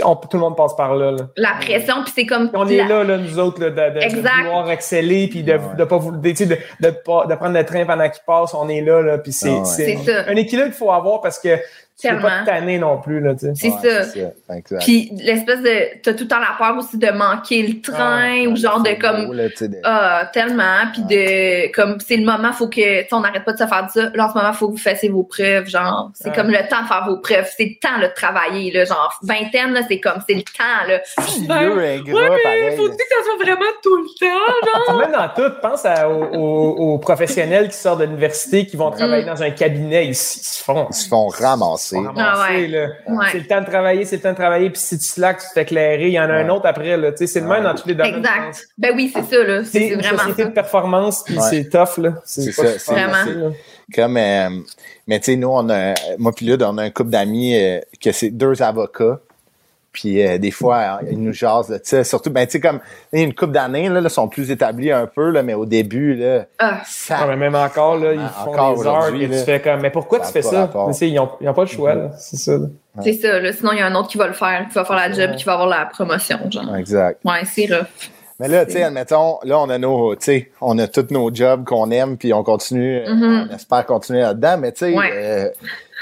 on- tout le monde passe par là. là. La pression, puis c'est comme. On est là, là, nous autres, là, de, de- de Exact. vouloir exceller, puis de, Ouais. de pas vou- de, tu sais, de, de, pas- de prendre le train pendant qu'il passe. On est là, là, puis c'est Ah ouais. c'est un équilibre qu'il faut avoir parce que tu peux pas tanner non plus, là, tu sais. C'est Ouais, ça. c'est ça. Exact. Puis l'espèce de. T'as tout le temps la peur aussi de manquer le train, ou genre de comme. de- Ah, tellement. Puis de. Comme, c'est le moment, faut que. Tu sais, on n'arrête pas de se faire de ça. Là, en ce moment, faut que vous fassiez vos preuves. Genre, c'est Ouais. comme le temps de faire vos preuves. C'est le temps là, de travailler. Là, genre, vingtaine, là, c'est comme. C'est le temps, là. Vieux et gras, pareil. faut que ça soit vraiment tout le temps, genre. C'est Même dans tout, pense à- aux, aux- aux professionnels qui sortent de l'université, qui vont travailler Mm. dans un cabinet, ils, s- ils se font. Ils se font ramasser. Ramasser, Ah ouais. là. Ouais. C'est le temps de travailler, c'est le temps de travailler, puis si tu slack, tu te fais éclairer, il y en a un autre après, là. Tu sais, c'est le même dans tous les domaines. Exact. Ben oui, c'est ça, là. C'est C'est une vraiment société ça. de performance, puis Ouais. c'est tough, là. C'est pas ça, c'est- là. Comme, euh, mais tu sais, nous, on a, moi puis Lude, on a un couple d'amis euh, que c'est deux avocats. Puis euh, des fois, hein, ils nous jasent, là, tu sais, surtout, ben, tu sais, comme, il y a une couple d'années, là, là, sont plus établis un peu, là, mais au début, là, Ah, ça, Ah, mais même encore, là, ils Ah, font des heures là. tu fais comme, mais pourquoi Ça tu fais ça? rapport. Tu sais, ils n'ont ils ont pas le choix, là. C'est ça. là. c'est ça, là. Sinon, il y a un autre qui va le faire, qui va faire la job, qui va avoir la promotion, genre. exact. Ouais, c'est rough. Mais là, tu sais, admettons, là, on a nos, tu sais, on a tous nos jobs qu'on aime, puis on continue, euh, Mhm. on espère continuer là-dedans, mais tu sais, Ouais. euh,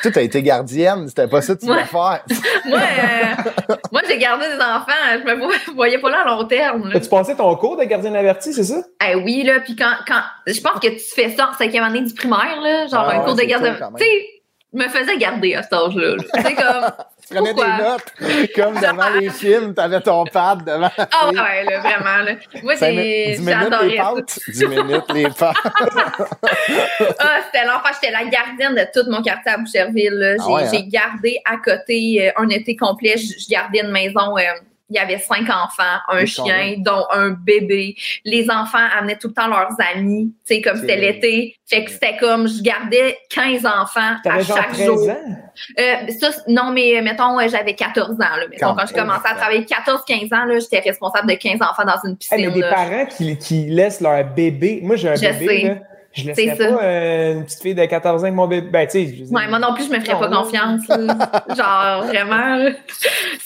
tu as été gardienne, c'était pas ça que tu voulais faire. Moi, euh, moi j'ai gardé des enfants, je me vo- voyais pas là à long terme. Là. As-tu passé ton cours de gardien averti, c'est ça? Eh oui, là, puis quand, quand. Je pense que tu fais ça en cinquième année du primaire, là, genre Ah un ouais, cours de même. Tu sais, me faisais garder à cet âge-là. comme. Tu prenais Pourquoi? des notes, comme devant les films, t'avais ton pad devant. Ah ouais, là, vraiment, là. Moi, minutes j'adorais les ça. pâtes. 10 minutes les pâtes. Ah, c'était l'enfer. J'étais la gardienne de tout mon quartier à Boucherville. J'ai Ah ouais, hein? j'ai gardé à côté euh, un été complet. Je je gardais une maison. euh, il y avait cinq enfants, un chien, dont un bébé. Les enfants amenaient tout le temps leurs amis. Tu sais, comme c'était l'été. Fait que c'était comme, je gardais 15 enfants à genre chaque 13 jour. ans? Euh, ça, non, mais mettons, ouais, j'avais 14 ans. Là, mettons, Quand quand, je commençais à travailler 14-15 ans, là, j'étais responsable de 15 enfants dans une Hey, piscine. mais des là. parents qui, qui laissent leur bébé. Moi, j'ai un Je bébé, sais. là. Je laisserais C'est ça. pas euh, une petite fille de 14 ans avec mon bébé. Ben, tu sais, Ouais, moi non plus, je me ferais Non, pas confiance. là. Genre, vraiment. là.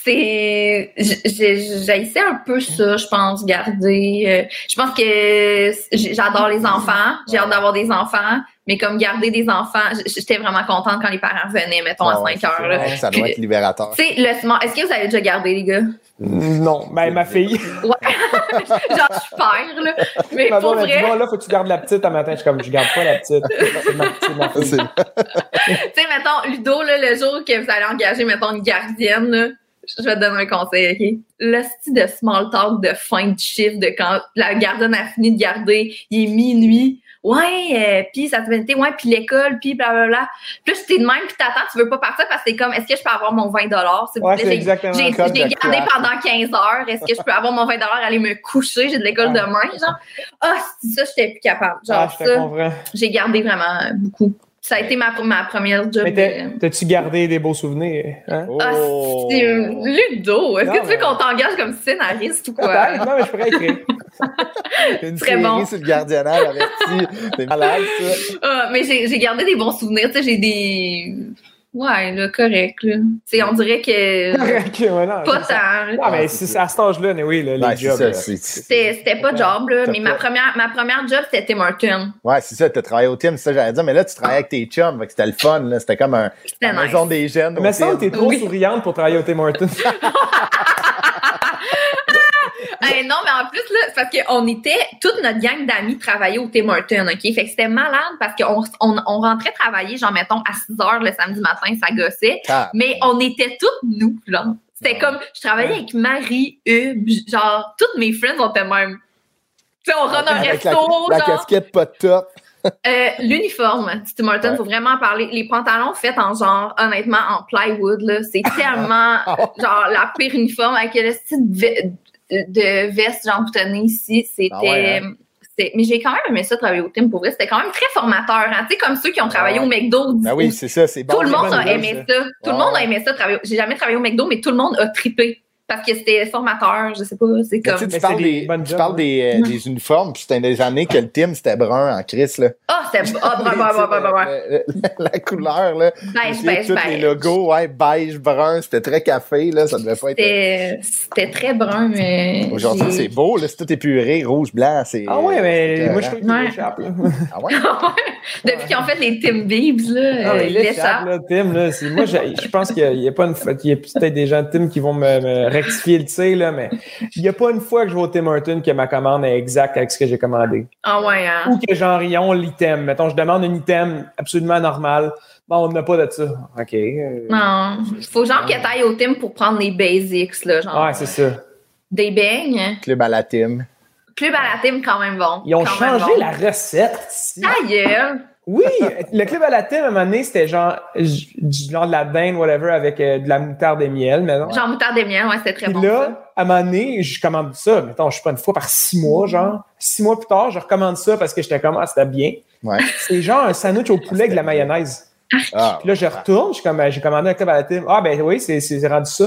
C'est. J'haïssais un peu ça, je pense, garder. euh, Je pense que j'adore les enfants. J'ai hâte d'avoir des enfants. Mais comme garder des enfants, j'étais vraiment contente quand les parents venaient, mettons, à Ah ouais, 5 c'est heures. ça. là. Ouais, Ça doit être libérateur. Tu sais, le smart. Est-ce que vous avez déjà gardé, les gars? Non, ben, ma fille. Ouais. Genre, je suis père, là. Mais Ma pour dit, vrai. bon, là, faut que tu gardes la petite un matin. Je suis comme, je garde pas la petite. C'est ma, c'est ma fille. C'est- Tu sais, mettons, Ludo, là, le jour que vous allez engager, mettons, une gardienne, là, je vais te donner un conseil, OK? Le style de small talk de fin de chiffre, de quand la gardienne a fini de garder, il est minuit. Ouais, euh, puis ça te été, ouais, puis l'école, puis blablabla. Puis là, t'es de même, puis t'attends, tu veux pas partir parce que c'est comme, est-ce que je peux avoir mon 20 s'il vous plaît? c'est J'ai- gardé pendant 15 heures. Est-ce que je peux avoir mon 20 aller me coucher? J'ai de l'école demain, genre. Ah, c'est ça, j'étais plus capable. Genre, Ah, ça, j'ai gardé vraiment beaucoup. Ça a été ma, ma première job. Mais t'as-tu gardé des beaux souvenirs? Hein? ah, Oh. c'est Ludo. Est-ce Non, que tu veux mais- qu'on t'engage comme scénariste ou quoi? Non, mais je pourrais écrire. Une Très série bon. sur le gardiennage averti. C'est malade, ça. Ah, mais j'ai j'ai gardé des bons souvenirs. Tu sais, j'ai des. Ouais, là, correct. Là. On dirait que. Ouais, non, pas tant. Non, mais c'est à cet âge-là, mais oui, là, les Ouais, jobs. C'était pas job, là. Mais ma première, ma première job, c'était Tim Hortons. Ouais, c'est ça, t'as travaillé au team, c'est ça que j'allais dire, mais là, tu travaillais avec tes chums, fait que c'était le fun, là. C'était comme un, C'était nice. maison des jeunes. Mais ça, Tim. t'es trop Oui. souriante pour travailler au Tim Hortons. Hey, non, mais en plus, là, c'est parce qu'on était, toute notre gang d'amis travaillait au Tim Hortons, OK? Fait que c'était malade parce qu'on on, on rentrait travailler, genre, mettons, à 6 heures le samedi matin, ça gossait. Ah, Mais on était toutes nous, genre. C'était Ouais. comme, je travaillais avec Marie, Hub, genre, toutes mes friends ont même. Tu sais, on run un la, resto, la genre. casquette pas top. Euh, L'uniforme, du Tim Hortons, Ouais. faut vraiment en parler. Les pantalons faits en genre, honnêtement, en plywood, là, c'est tellement, Ah genre, la pire uniforme avec le style de, ve- de veste, genre, boutonnée ici, c'était, Ah ouais, c'était- mais j'ai quand même aimé ça travailler au Tim pour vrai. C'était quand même très formateur. Hein? Tu sais, comme ceux qui ont travaillé Ouais. au McDo. Ben oui, c'est ça, c'est bon. tout le monde a aimé ça. ça. Tout le Ouais, monde a aimé ça. travailler- J'ai jamais travaillé au McDo, mais tout le monde a trippé. Parce que c'était formateur, je sais pas. C'est comme. tu parles, des, tu parles des, euh, des uniformes, puis c'était des années que le team, c'était brun en crise, là. Ah, c'était. Ah, bah, bah, bah. Le- le- La couleur, là. Beige, Tous beige, les beige. logos, ouais, beige, brun, c'était très café, là, ça devait pas être... C'était c'était très brun, mais. Aujourd'hui, c'est beau, là, c'est tout épuré, rouge, blanc, c'est... Ah ouais, mais moi, je trouve qu'il Ouais. l'échappe, là. Ah ouais? Depuis qu'ils ont fait les Tim Biebs, là, Ah, euh, l'échappe, là, Tim, là. c'est- Moi, je, pense qu'il y a pas une il y a peut-être des gens de Tim qui vont me rectifier le tir, là, mais il y a pas une fois que je vais au Tim Horton que ma commande est exacte avec ce que j'ai commandé. Ah ouais, hein? Ou que genre, ils ont l'item. Mettons, je demande un item absolument normal. Bon, on n'a pas de ça. OK. euh, Non. Faut genre que t'ailles au Tim pour prendre les basics, là. Genre. Ouais, c'est ça. Des beignes? Club à la team. Club à la Tim, quand même bon. Ils ont Quand changé bon. la recette. ici. Ta gueule. Oui, le club à la thème, à un moment donné, c'était genre, genre de la dinde, whatever, avec euh, de la moutarde et miel, mais non. Genre moutarde et miel, ouais, c'était très Puis bon. ça. là, à un moment donné, je commande ça. Mettons, je sais pas, une fois par six mois, genre. Six mois plus tard, je recommande ça parce que j'étais comme, ah, c'était bien. Ouais. C'est genre un sandwich au poulet avec de la mayonnaise. Ah, Puis là, je retourne, suis ben, j'ai commandé un club à la thème. Ah, ben oui, c'est c'est rendu ça.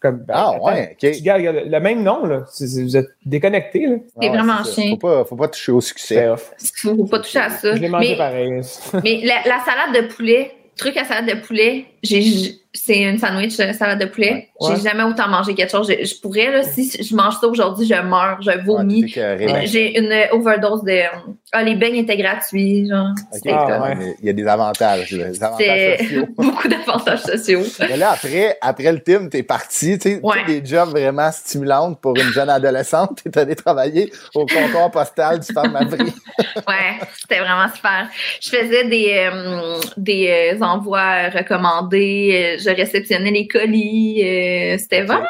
Comme, ben, Ah, attends, ouais, ok. tu regardes, regarde, le même nom, là. Vous êtes déconnectés, là. C'est ouais, vraiment chien. Faut pas, faut pas toucher au succès. off. Faut pas toucher à ça. Je l'ai mangé Mais, pareil. mais la, la salade de poulet, truc à salade de poulet, j'ai, c'est une sandwich euh, salade de poulet. Ouais. J'ai jamais autant mangé quelque chose. Je, je pourrais, là, si je mange ça aujourd'hui, je meurs, je vomis. Ouais. J'ai une overdose de. Ah, les beignes étaient gratuits, genre. Ah, ouais. Il y a des avantages, là, des avantages sociaux. beaucoup d'avantages sociaux. Mais là, après, après le team, t'es parti, tu sais, des jobs vraiment stimulants pour une jeune adolescente. T'es allé travailler au comptoir postal du Farm Abri. Ouais, c'était vraiment super. Je faisais des, euh, des euh, envois recommandés, euh, je réceptionnais les colis. euh, c'était vraiment.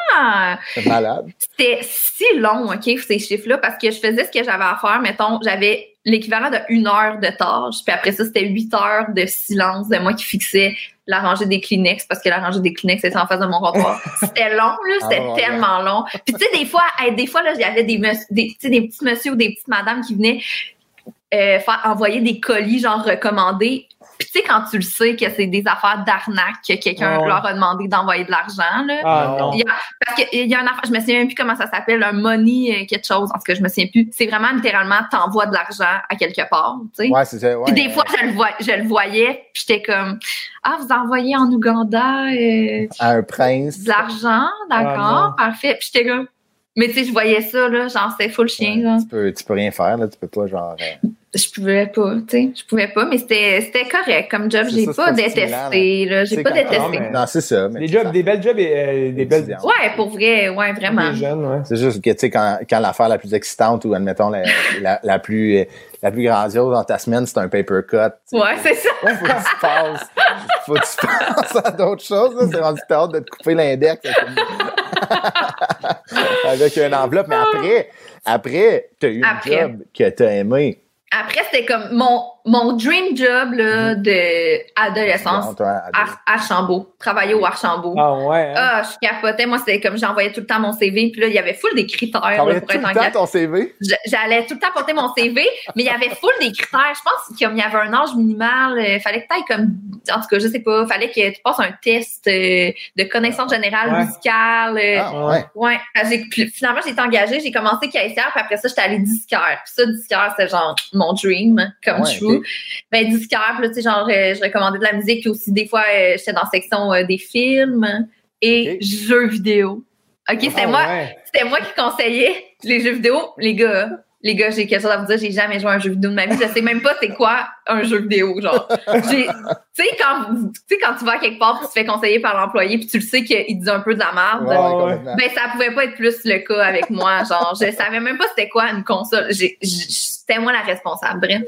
C'est malade. C'était si long, OK, ces chiffres-là, parce que je faisais ce que j'avais à faire. Mettons, j'avais l'équivalent de une heure de tâche, puis après ça, c'était huit heures de silence de moi qui fixais la rangée des Kleenex, parce que la rangée des Kleenex était en face de mon comptoir. c'était long, là, c'était Ah ouais. tellement long. Puis tu sais, des fois, hey, des fois, là, il y avait des, des petits messieurs ou des petites madames qui venaient euh, faire envoyer des colis genre recommandés. Puis tu sais quand tu le sais que c'est des affaires d'arnaque que quelqu'un leur a demandé d'envoyer de l'argent là. Ah, Non. non. Il y a, parce qu'il y a un affaire, je me souviens même plus comment ça s'appelle, un money euh, quelque chose, en tout cas je me souviens plus. C'est vraiment littéralement t'envoies de l'argent à quelque part, tu sais. Ouais, c'est ça. Ouais, des fois je le vois, je le voyais, puis j'étais comme ah vous envoyez en Ouganda euh, à un prince. de l'argent, d'accord, Ah, parfait. Puis j'étais comme mais tu sais je voyais ça là, genre c'était full chien Ouais, là. tu, peux, tu peux rien faire, là. Tu peux pas, genre. euh, Je pouvais pas, tu sais, je pouvais pas, mais c'était c'était correct comme job. J'ai pas détesté, là. J'ai pas détesté. Non, c'est ça. Mais Des jobs, des belles jobs et euh, des belles. Ouais, pour vrai, ouais, vraiment. Ouais. C'est juste que, tu sais, quand, quand l'affaire la plus excitante ou, admettons, la, la, la plus, la plus grandiose dans ta semaine, c'est un paper cut. Ouais, c'est ça. Faut que tu passes. Faut que tu passes à d'autres choses. là. C'est rendu tard de te couper l'index avec, avec une enveloppe. Mais après, après, t'as eu un job que t'as aimé. Après, c'était comme mon, mon dream job, là, de adolescence. À- Ar- Archambault. Travailler au Archambault. Ah ouais. hein? Ah, je capotais. Moi, c'était comme j'envoyais tout le temps mon CV. Puis là, il y avait full des critères là, pour tout être le temps engagé. ton CV? J'allais tout le temps porter mon CV, mais il y avait full des critères. Je pense qu'il y avait un âge minimal. Il fallait que tu comme. En tout cas, je sais pas. fallait que tu passes un test euh, de connaissance générale Ouais. musicale. euh, Ah, ouais. Ouais, puis finalement, j'ai été engagée, j'ai commencé caissière, puis après ça, j'étais allée disquaire. Puis ça, disquaire, c'est genre mon dream, comme Ouais, chou. ok. Ben, disquaire, là, tu sais, genre, euh, je recommandais de la musique, puis aussi, des fois, euh, j'étais dans la section euh, des films et jeux vidéo. OK, c'était Ah moi, ouais. c'était moi qui conseillais les jeux vidéo. Les gars, les gars, j'ai quelque chose à vous dire, j'ai jamais joué à un jeu vidéo de ma vie. Je sais même pas c'est quoi un jeu vidéo, genre. J'ai- Tu sais, quand, tu sais, quand tu vas quelque part, puis tu te fais conseiller par l'employé, puis tu le sais qu'il dit un peu de la merde. Ouais. complètement. Ben, ça pouvait pas être plus le cas avec moi. Genre, je savais même pas c'était quoi une console. C'était moi la responsable. Bref.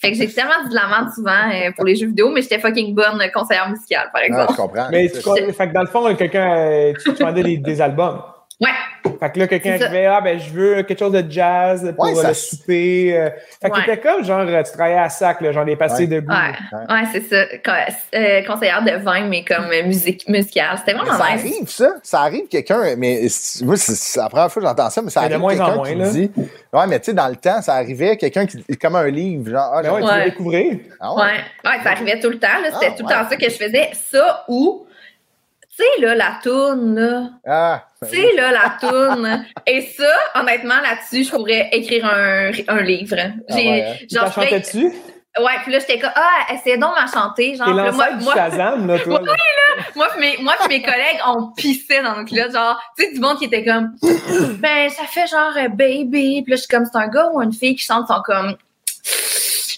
Fait que j'ai tellement dit de la merde souvent euh, pour les jeux vidéo, mais j'étais fucking bonne conseillère musicale, par Ah, exemple. je comprends. Mais tu fait que dans le fond, quelqu'un, tu tu vendais des, des albums. Ouais. Fait que là, quelqu'un arrivait, ah, ben, je veux quelque chose de jazz pour Ouais, euh, ça le se- souper. euh. Fait que Ouais. t'étais comme, genre, euh, tu travaillais à sac, là, genre, les passés Ouais. debout. Ouais, ouais, c'est ça. Con- euh, conseillère de vin, mais comme euh, musique musicale. C'était vraiment ça nice. arrive, ça. Ça arrive quelqu'un, mais moi, c'est la première fois que j'entends ça, mais ça Mais de arrive moins en quelqu'un moins, qui là. dit. Ouais, mais tu sais, dans le temps, ça arrivait quelqu'un qui. Comme un livre, genre. Ah, Ben ouais, tu veux découvrir. ah Ouais, ouais, ça arrivait tout le temps. là. C'était Ah, tout le ouais. temps ça que je faisais. Ça ou, tu sais, là, la toune, là. Ah, ben Tu sais, là, la toune. Et ça, honnêtement, là-dessus, je pourrais écrire un, un livre. Ah J'ai, ouais, hein? Tu? Ouais, puis là, j'étais comme, ah, essayez donc de m'en chanter. Genre, là, moi, moi, Shazam, là, toi. là. moi, pis mes, moi pis mes collègues, on pissait dans nos culottes. Genre, tu sais, du monde qui était comme, ben, ça fait genre euh, baby. Puis là, je suis comme, c'est un gars ou une fille qui chante, sont comme,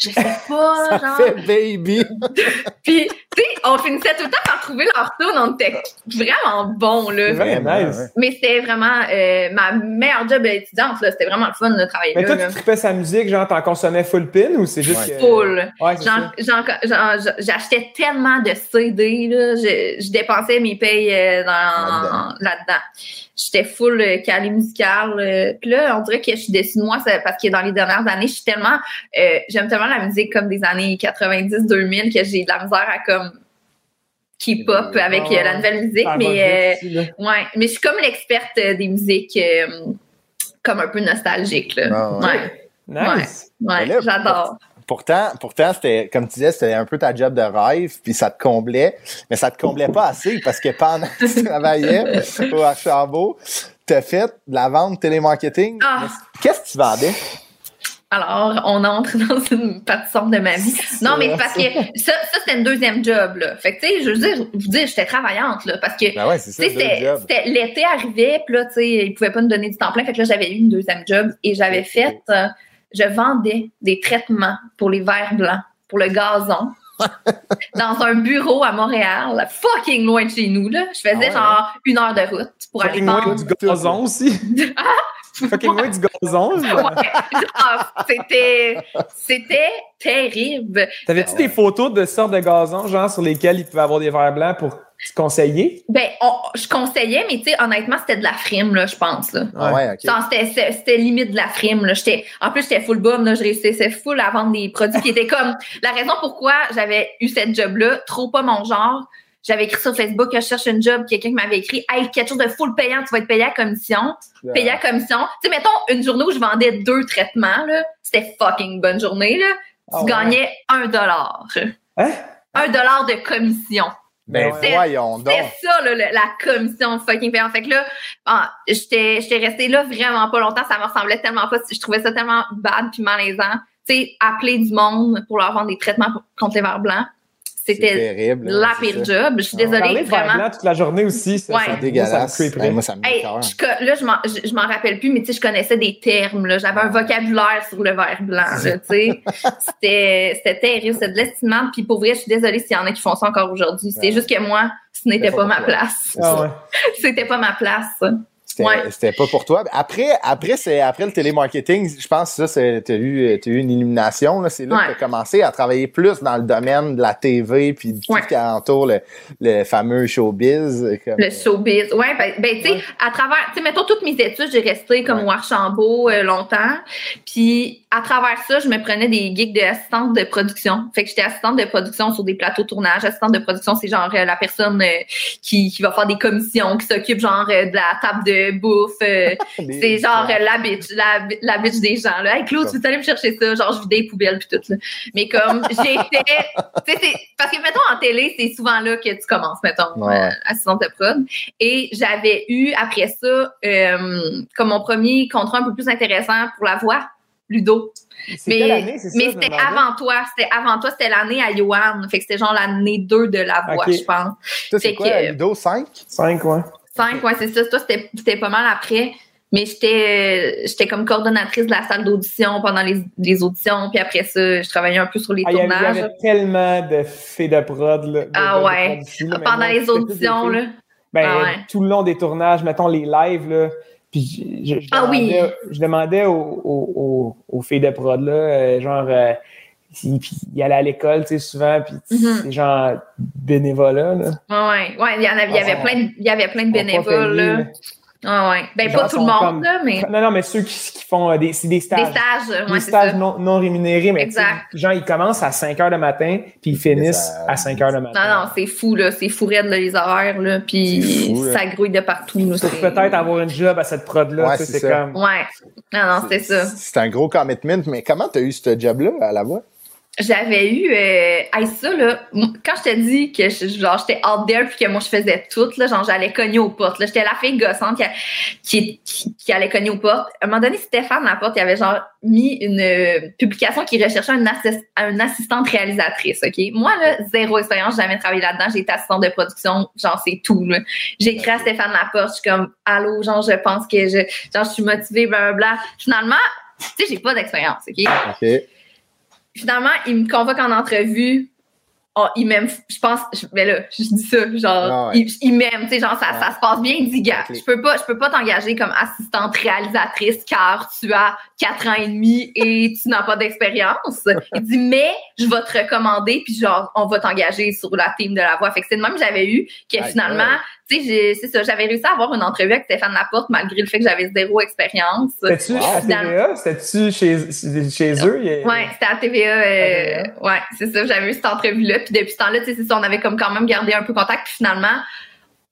je sais pas, Ça genre. fait baby. Puis, tu sais, on finissait tout le temps par trouver leur tune. On était vraiment bons, là. Vraiment, nice. Mais c'était vraiment euh, ma meilleure job étudiante, là. C'était vraiment le fun de travailler Mais là. toi, là. tu tripais sa musique, genre, t'en consommais full pin ou c'est juste Ouais. que... Full. Ouais, J'achetais tellement de CD, là. Je, je dépensais mes payes euh, dans, Là-dedans. là-dedans. J'étais full euh, calée musicale. euh. Puis là, on dirait que je suis déçue de moi parce que dans les dernières années, je suis tellement... euh, J'aime tellement la musique comme des années 90-2000 que j'ai de la misère à comme keep up avec euh, la nouvelle musique. Mais euh, aussi, ouais, mais je suis comme l'experte euh, des musiques euh, comme un peu nostalgique. Là. Ah ouais. ouais. Nice. Ouais, là, j'adore. Pourtant, pourtant c'était, comme tu disais, c'était un peu ta job de rêve, puis ça te comblait, mais ça te comblait pas assez parce que pendant que tu travaillais au Archambault, tu as fait de la vente télémarketing. Ah. Qu'est-ce que tu vendais? Alors, on entre dans une partie sombre de ma vie. Non, mais parce que ça, ça c'était une deuxième job. Là. Fait que, tu sais, je veux dire, vous dire, j'étais travaillante, là, parce que Ben ouais, c'était, l'été arrivait, puis là, tu sais, ils pouvaient pas nous donner du temps plein. Fait que là, j'avais eu une deuxième job et j'avais fait, euh, je vendais des traitements pour les verres blancs, pour le gazon, dans un bureau à Montréal, fucking loin de chez nous, là. Je faisais Ah ouais, genre une heure de route pour aller Fucking loin vendre. du gazon aussi. Fucking loin du gazon. Ouais, genre, c'était, c'était terrible. T'avais-tu des photos de sortes de gazon, genre, sur lesquels il pouvait avoir des verres blancs pour te conseiller? Ben, on- je conseillais, mais tu sais, honnêtement, c'était de la frime, là, je pense, là. Ah ouais, ok. C'était c'était- c'était limite de la frime. Là. J'étais- En plus, j'étais full bum. Là. Je réussissais full à vendre des produits qui étaient comme... La raison pourquoi j'avais eu cette job-là, trop pas mon genre, j'avais écrit sur Facebook que je cherche une job, quelqu'un qui m'avait écrit « Hey, quelque chose de full payant, tu vas être payé à commission. » Payé à commission. Tu sais, mettons, une journée où je vendais deux traitements, là, c'était fucking bonne journée. Là. Tu Ah ouais. gagnais un dollar. Hein? Un dollar de commission. Ben Ouais. voyons donc. C'était ça, là, la commission fucking payante. Fait que là, ah, j'étais j'étais restée là vraiment pas longtemps. Ça me ressemblait tellement pas. Je trouvais ça tellement bad puis malaisant. Tu sais, appeler du monde pour leur vendre des traitements contre les verres blancs, c'était terrible. là, la pire ça. job. Je suis Ah ouais. Parler désolée, verres vraiment. blancs toute la journée aussi, Ouais. C'est ça me dégueulasse. moi, ça me Hey, m'écoeure. je là, je m'en, je, je m'en rappelle plus, mais tu sais, je connaissais des termes. là. J'avais un vocabulaire sur le verre blanc. là, tu sais. c'était, c'était terrible. C'était de l'estimable. Puis pour vrai, je suis désolée s'il y en a qui font ça encore aujourd'hui. C'est Ouais. juste que moi, ce n'était pas pas ma place. Ah ouais. C'était pas ma place. C'était Ouais. pas pour toi. Après, après, c'est, après le télémarketing, je pense que ça, tu as eu, une illumination. là. C'est là Ouais. que tu as commencé à travailler plus dans le domaine de la TV puis tout Ouais. ce qui entoure le, le fameux showbiz. Comme, Le showbiz. Ouais, ben, ben, tu sais, à travers, tu sais, mettons toutes mes études, j'ai resté comme au Archambault euh, longtemps. Puis, à travers ça, je me prenais des gigs d'assistante de production. Fait que j'étais assistante de production sur des plateaux de tournage. Assistante de production, c'est genre euh, la personne euh, qui, qui va faire des commissions, qui s'occupe genre euh, de la table de bouffe. euh, c'est genre euh, la bitch, la, la bitch des gens. Là. Hey, Claude, tu veux aller me chercher ça? Genre, je vidais les poubelles puis tout. Là. Mais comme j'étais... parce que, mettons, en télé, c'est souvent là que tu commences, mettons, Ouais. euh, assistante de prod. Et j'avais eu, après ça, euh, comme mon premier contrat un peu plus intéressant pour la voix, Ludo. Mais, ça? mais c'était avant toi. C'était avant toi, c'était l'année à Johan. Fait que c'était genre l'année 2 de la voix, je pense. C'est fait quoi, que- Ludo 5? Cinq, ouais. 5, ouais, c'est ça. Toi, c'était pas mal après. Mais j'étais euh, j'étais comme coordonnatrice de la salle d'audition pendant les, les auditions. Puis après ça, je travaillais un peu sur les Ah, il y avait- il y tournages. avait tellement de filles de prod. Là, de- Ah de- de ouais. prod pendant les auditions, là. Ben, Ah ouais. tout le long des tournages, mettons les lives, là. Puis je, je- je Ah oui. demandais, je demandais aux, aux, aux- aux filles de prod, là, euh, genre, euh, puis ils allaient à l'école, tu sais, souvent, puis Mhm. c'est genre bénévolat, là. Ouais, ouais. Ouais, il y en avait, il y avait Ah, plein de, il y avait plein de bénévoles, là. Ah ouais. Ben, pas tout le monde, comme- là, mais Non, non, mais ceux qui, qui font euh, des, c'est des des stages. stages, Des ouais, c'est stages ça. non, non rémunérés, mais Exact. genre, ils commencent à 5 heures le matin, puis ils finissent ça- à 5 heures le matin. Non, non, c'est fou, là. C'est fou raide, là, les horaires, là. Puis C'est là. ça grouille de partout, là. Pour c'est- peut-être avoir une job à cette prod-là, Ouais, tu sais, c'est c'est ça. comme... Ouais. Non, non, c'était ça. C'est un gros commitment, mais comment tu as eu ce job-là à la voix? J'avais eu, euh, hey, ça, là, quand je te dis que je- genre, j'étais out there puis que moi, je faisais tout, là, genre, j'allais cogner aux portes, là. J'étais la fille gossante qui, a- qui, qui, allait cogner aux portes. À un moment donné, Stéphane Laporte, il avait, genre, mis une euh, publication qui recherchait un, assis- une assistante réalisatrice, OK? Moi, là, zéro expérience, j'ai jamais travaillé là-dedans. J'ai été assistante de production, genre, c'est tout, là. J'ai écrit à Stéphane Laporte, je suis comme, allô, genre, je pense que je, genre, je suis motivée, blablabla. Finalement, tu sais, j'ai pas d'expérience, OK? OK. Finalement, il me convoque en entrevue. Oh, il m'aime, je pense, je, mais là, je dis ça, genre, Ah ouais. il, il m'aime, tu sais, genre, ça, ça se passe bien, il dit, gars, je peux pas, je peux pas t'engager comme assistante réalisatrice car tu as quatre ans et demi et tu n'as pas d'expérience. Il dit, mais je vais te recommander puis genre, on va t'engager sur la team de la voix. Fait que c'est le même que j'avais eu, que finalement. Tu sais, j'ai- c'est ça, j'avais réussi à avoir une entrevue avec Stéphane Laporte malgré le fait que j'avais zéro expérience. C'était-tu à TVA? C'était-tu chez, chez eux? A- Ouais, c'était à TVA. euh, ouais, c'est ça. J'avais eu cette entrevue-là. Puis depuis ce temps-là, tu sais, c'est ça, on avait comme quand même gardé un peu contact. Puis finalement,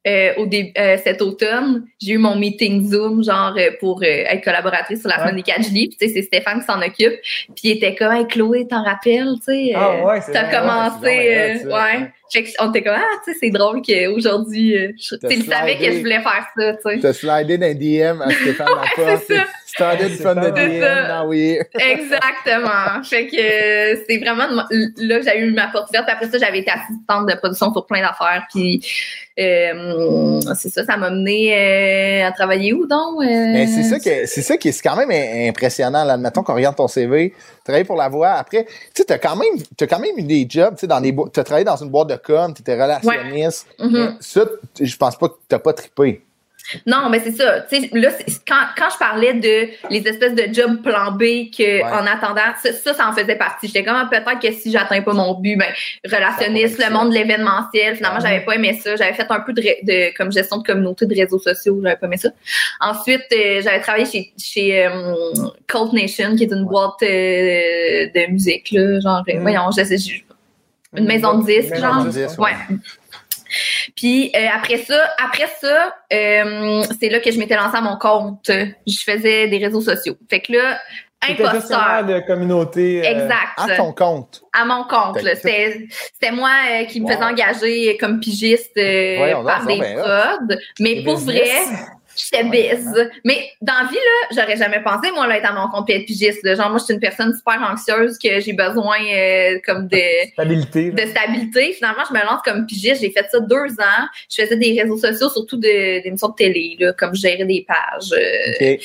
euh, au dé- euh, cet automne, j'ai eu mon meeting Zoom, genre, euh, pour euh, être collaboratrice sur la Ouais. semaine des 4 juillet. Puis tu sais, c'est Stéphane qui s'en occupe. Puis il était comme, hey, Chloé, t'en rappelles, tu sais? Ah euh, ouais, c'est T'as commencé, ouais, euh, bien ça. ouais. Fait que on était comme, ah, tu sais, c'est drôle qu'aujourd'hui, euh, tu sais, il savait que je voulais faire ça, tu sais. T'as slidé les DM à Stéphane Laporte. c'est ça. Started C'est from the ça. DM, C'est ça. now we're here. Exactement. fait que euh, c'est vraiment là que j'ai eu ma porte ouverte. Puis après ça, j'avais été assistante de production sur plein d'affaires. Puis euh, c'est ça, ça m'a mené euh, à travailler où donc? Euh, Mais c'est ça que c'est ça qui est quand même im- impressionnant. Là, admettons qu'on regarde ton CV, travailler pour la voix. Après, tu sais, t'as quand même t'as quand même eu des jobs, tu sais, dans des bo- t'as travaillé dans une boîte de com, t'étais relationniste. Mhm. Mais Ça, je pense pas que t'as pas trippé. Non, mais c'est ça. Tu sais, là, quand, quand je parlais de les espèces de jobs plan B que Ouais. en attendant, ça, ça, ça en faisait partie. J'étais comme ah, peut-être que si j'atteins pas mon but, ben relationniste, le monde de l'événementiel. Finalement, Ouais. j'avais pas aimé ça. J'avais fait un peu de, comme gestion de communauté de réseaux sociaux. J'avais pas aimé ça. Ensuite, euh, j'avais travaillé chez chez euh, Cult Nation, qui est une boîte euh, de musique là, genre Mm. voyons, je sais, je- une maison de disques, genre. ouais. Puis euh, après ça, après ça, euh, c'est là que je m'étais lancée à mon compte. Je faisais des réseaux sociaux. Fait que là, imposteur. de communauté. euh, Exact. À ton compte. À mon compte. C'était moi euh, qui me Wow. faisais engager comme pigiste euh, Voyons par des bien prods. Mais pour business. vrai, j'étais biz. Mais dans la vie, là, j'aurais jamais pensé, moi, là, être à mon compte et être pigiste. Genre, moi, je suis une personne super anxieuse que j'ai besoin euh, comme de Stabilité. de stabilité. Finalement, je me lance comme pigiste. J'ai fait ça deux ans. Je faisais des réseaux sociaux, surtout de- d'émissions de télé, là, comme je gérais des pages euh, OK.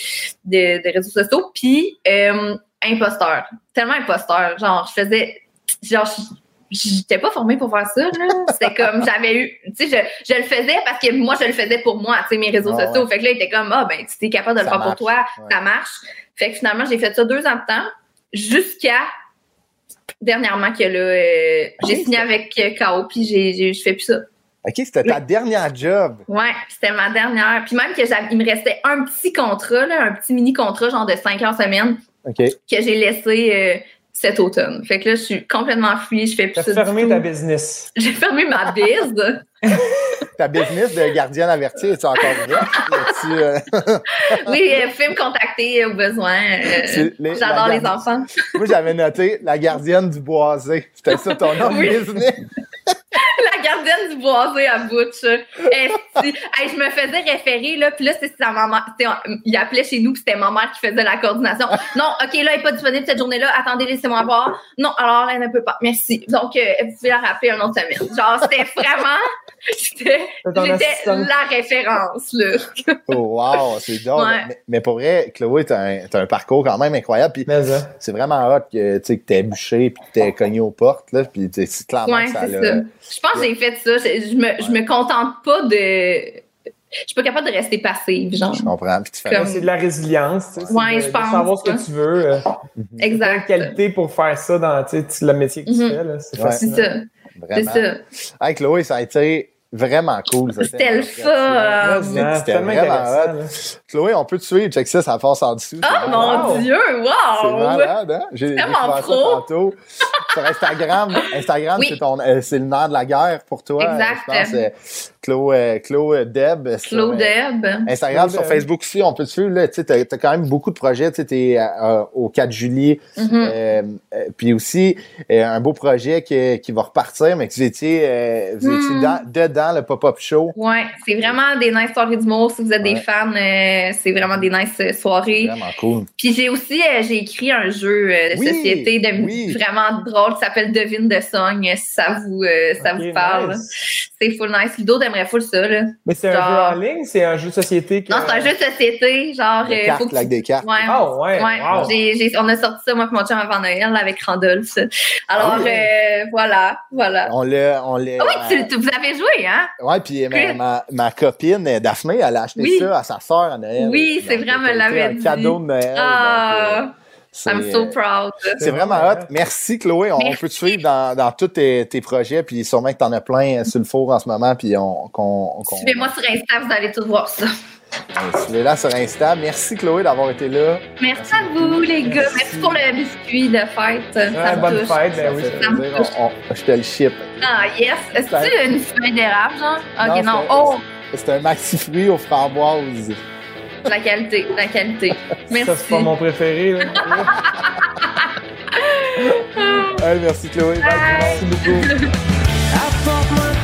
de, de réseaux sociaux. Puis, euh, imposteur. Tellement imposteur. Genre, je faisais... Genre, je- J'étais pas formée pour faire ça, là. C'était comme, j'avais eu, tu sais, je, je le faisais parce que moi, je le faisais pour moi, tu sais, mes réseaux Ah sociaux. ouais. Fait que là, il était comme, ah, ben, tu es capable de le faire pour toi, Ouais. ça marche. Fait que finalement, j'ai fait ça deux ans de temps, jusqu'à dernièrement que là, euh, j'ai signé avec euh, KO, puis j'ai, je fais plus ça. OK, c'était ta dernière job. Ouais, c'était ma dernière. Puis même que j'avais, il me restait un petit contrat, là, un petit mini contrat, genre de 5 heures semaine, OK. que j'ai laissé euh, cet automne. Fait que là, je suis complètement free, je fais plus ça. du fermé tout. ta business. J'ai fermé ma bise. Ta business de gardienne avertie, es-tu encore? Es-tu, euh, oui, euh, pouvez me contacter au besoin. euh, J'adore les enfants. Moi, j'avais noté la gardienne du boisé. C'était ça ton nom Oui. business. la gardienne du boisé à Butch. Hey, je me faisais référer, là, puis là, c'est sa maman. c'était- Il appelait chez nous, puis c'était ma mère qui faisait la coordination. Non, OK, là, elle n'est pas disponible cette journée-là. Attendez, laissez-moi voir. Non, alors, elle ne peut pas. Merci. Donc, euh, vous pouvez la rappeler un autre semaine. Genre, c'était vraiment. J'étais la référence, là. Oh, wow, c'est drôle. Ouais. Mais, mais pour vrai, Chloé, t'as un, un parcours quand même incroyable. Puis Mais ça. c'est vraiment hot que tu sais, que t'es bûché puis que t'es cogné aux portes. Là, puis tu sais, c'est clairement Ouais, que ça. Je pense que j'ai fait ça. Je, je me, je me contente pas de. Je suis pas capable de rester passive, genre. Je comprends. Puis tu fais Comme- C'est de la résilience. tu sais, c'est Ouais, de, je de pense, savoir ce que tu veux. euh, Exact. Quelle qualité pour faire ça dans tu sais, tu- le métier que tu Mhm. fais. là, C'est Ouais. C'est fascinant. ça. C'est vraiment. ça. Hey, Chloé, ça a été vraiment cool. C'était le fun. Ah, C'était c'est tellement vraiment. Chloé, on peut te suivre. Check ça, ça passe en dessous. Oh C'est mon Wow. Dieu, C'est wow! malade, hein? J'ai découvert ça tantôt. Sur Instagram, Instagram, Oui. c'est ton, euh, c'est le nerf de la guerre pour toi. Exact. Je pense, euh, Clo euh, Deb. euh, Deb. Instagram, sur Deb. Facebook aussi, on peut te suivre. Là, tu t'as quand même beaucoup de projets. Tu euh, au 4 juillet. Euh, puis aussi, euh, un beau projet qui, qui va repartir, mais que vous étiez, euh, vous étiez Hmm. dans- dedans, le pop-up show. Ouais, c'est vraiment des nice soirées d'humour. Si vous êtes des fans, euh, c'est vraiment des nice euh, soirées. Vraiment cool. Puis j'ai aussi euh, j'ai écrit un jeu euh, de Oui, société de oui. vraiment drôle qui s'appelle Devine de Song, si ça vous euh, ça vous parle. nice. C'est full nice. Ludo t'aimerais full ça là. Mais c'est un jeu en ligne, c'est un jeu de société. que- Non, c'est un jeu de société, genre Des euh, cartes, faut que des cartes. Ouais. Ah ouais, wow. on a sorti ça, moi et mon chum, avant Noël, là, avec Randolph. Alors, Ah oui. euh, voilà, voilà. On l'a, on l'a. Ah oui, tu, tu- vous avez joué, hein? Ouais, puis ma, ma, ma copine euh, Daphné, elle a acheté Oui. ça à sa sœur à Noël. Oui, c'est Donc, vrai, elle me l'avait un dit. cadeau de Noël. Ah, donc, euh, c'est, I'm so euh, proud. C'est vraiment hot. Merci, Chloé. On, Merci. peut te suivre dans, dans tous tes, tes projets, puis sûrement que tu en as plein euh, sur le four en ce moment, puis on, Suivez-moi sur Insta, vous allez tout voir ça. Suivez-la sur Insta. Merci, Chloé, d'avoir été là. Merci à vous, les gars. Merci pour le biscuit de fête. Ça me bonne touche. fête, ben oui. Ça Ça veut me dire, touche. on- on- je te le ship. Ah, yes. Est-ce que c'est une feuille d'érable, genre? Ok, Non, non. c'est- Oh, C'est un maxi fruit aux framboises. la qualité, la qualité. Merci. Ça, c'est pas mon préféré. Là. Merci, Chloé. Bye. Merci beaucoup. Apporte-moi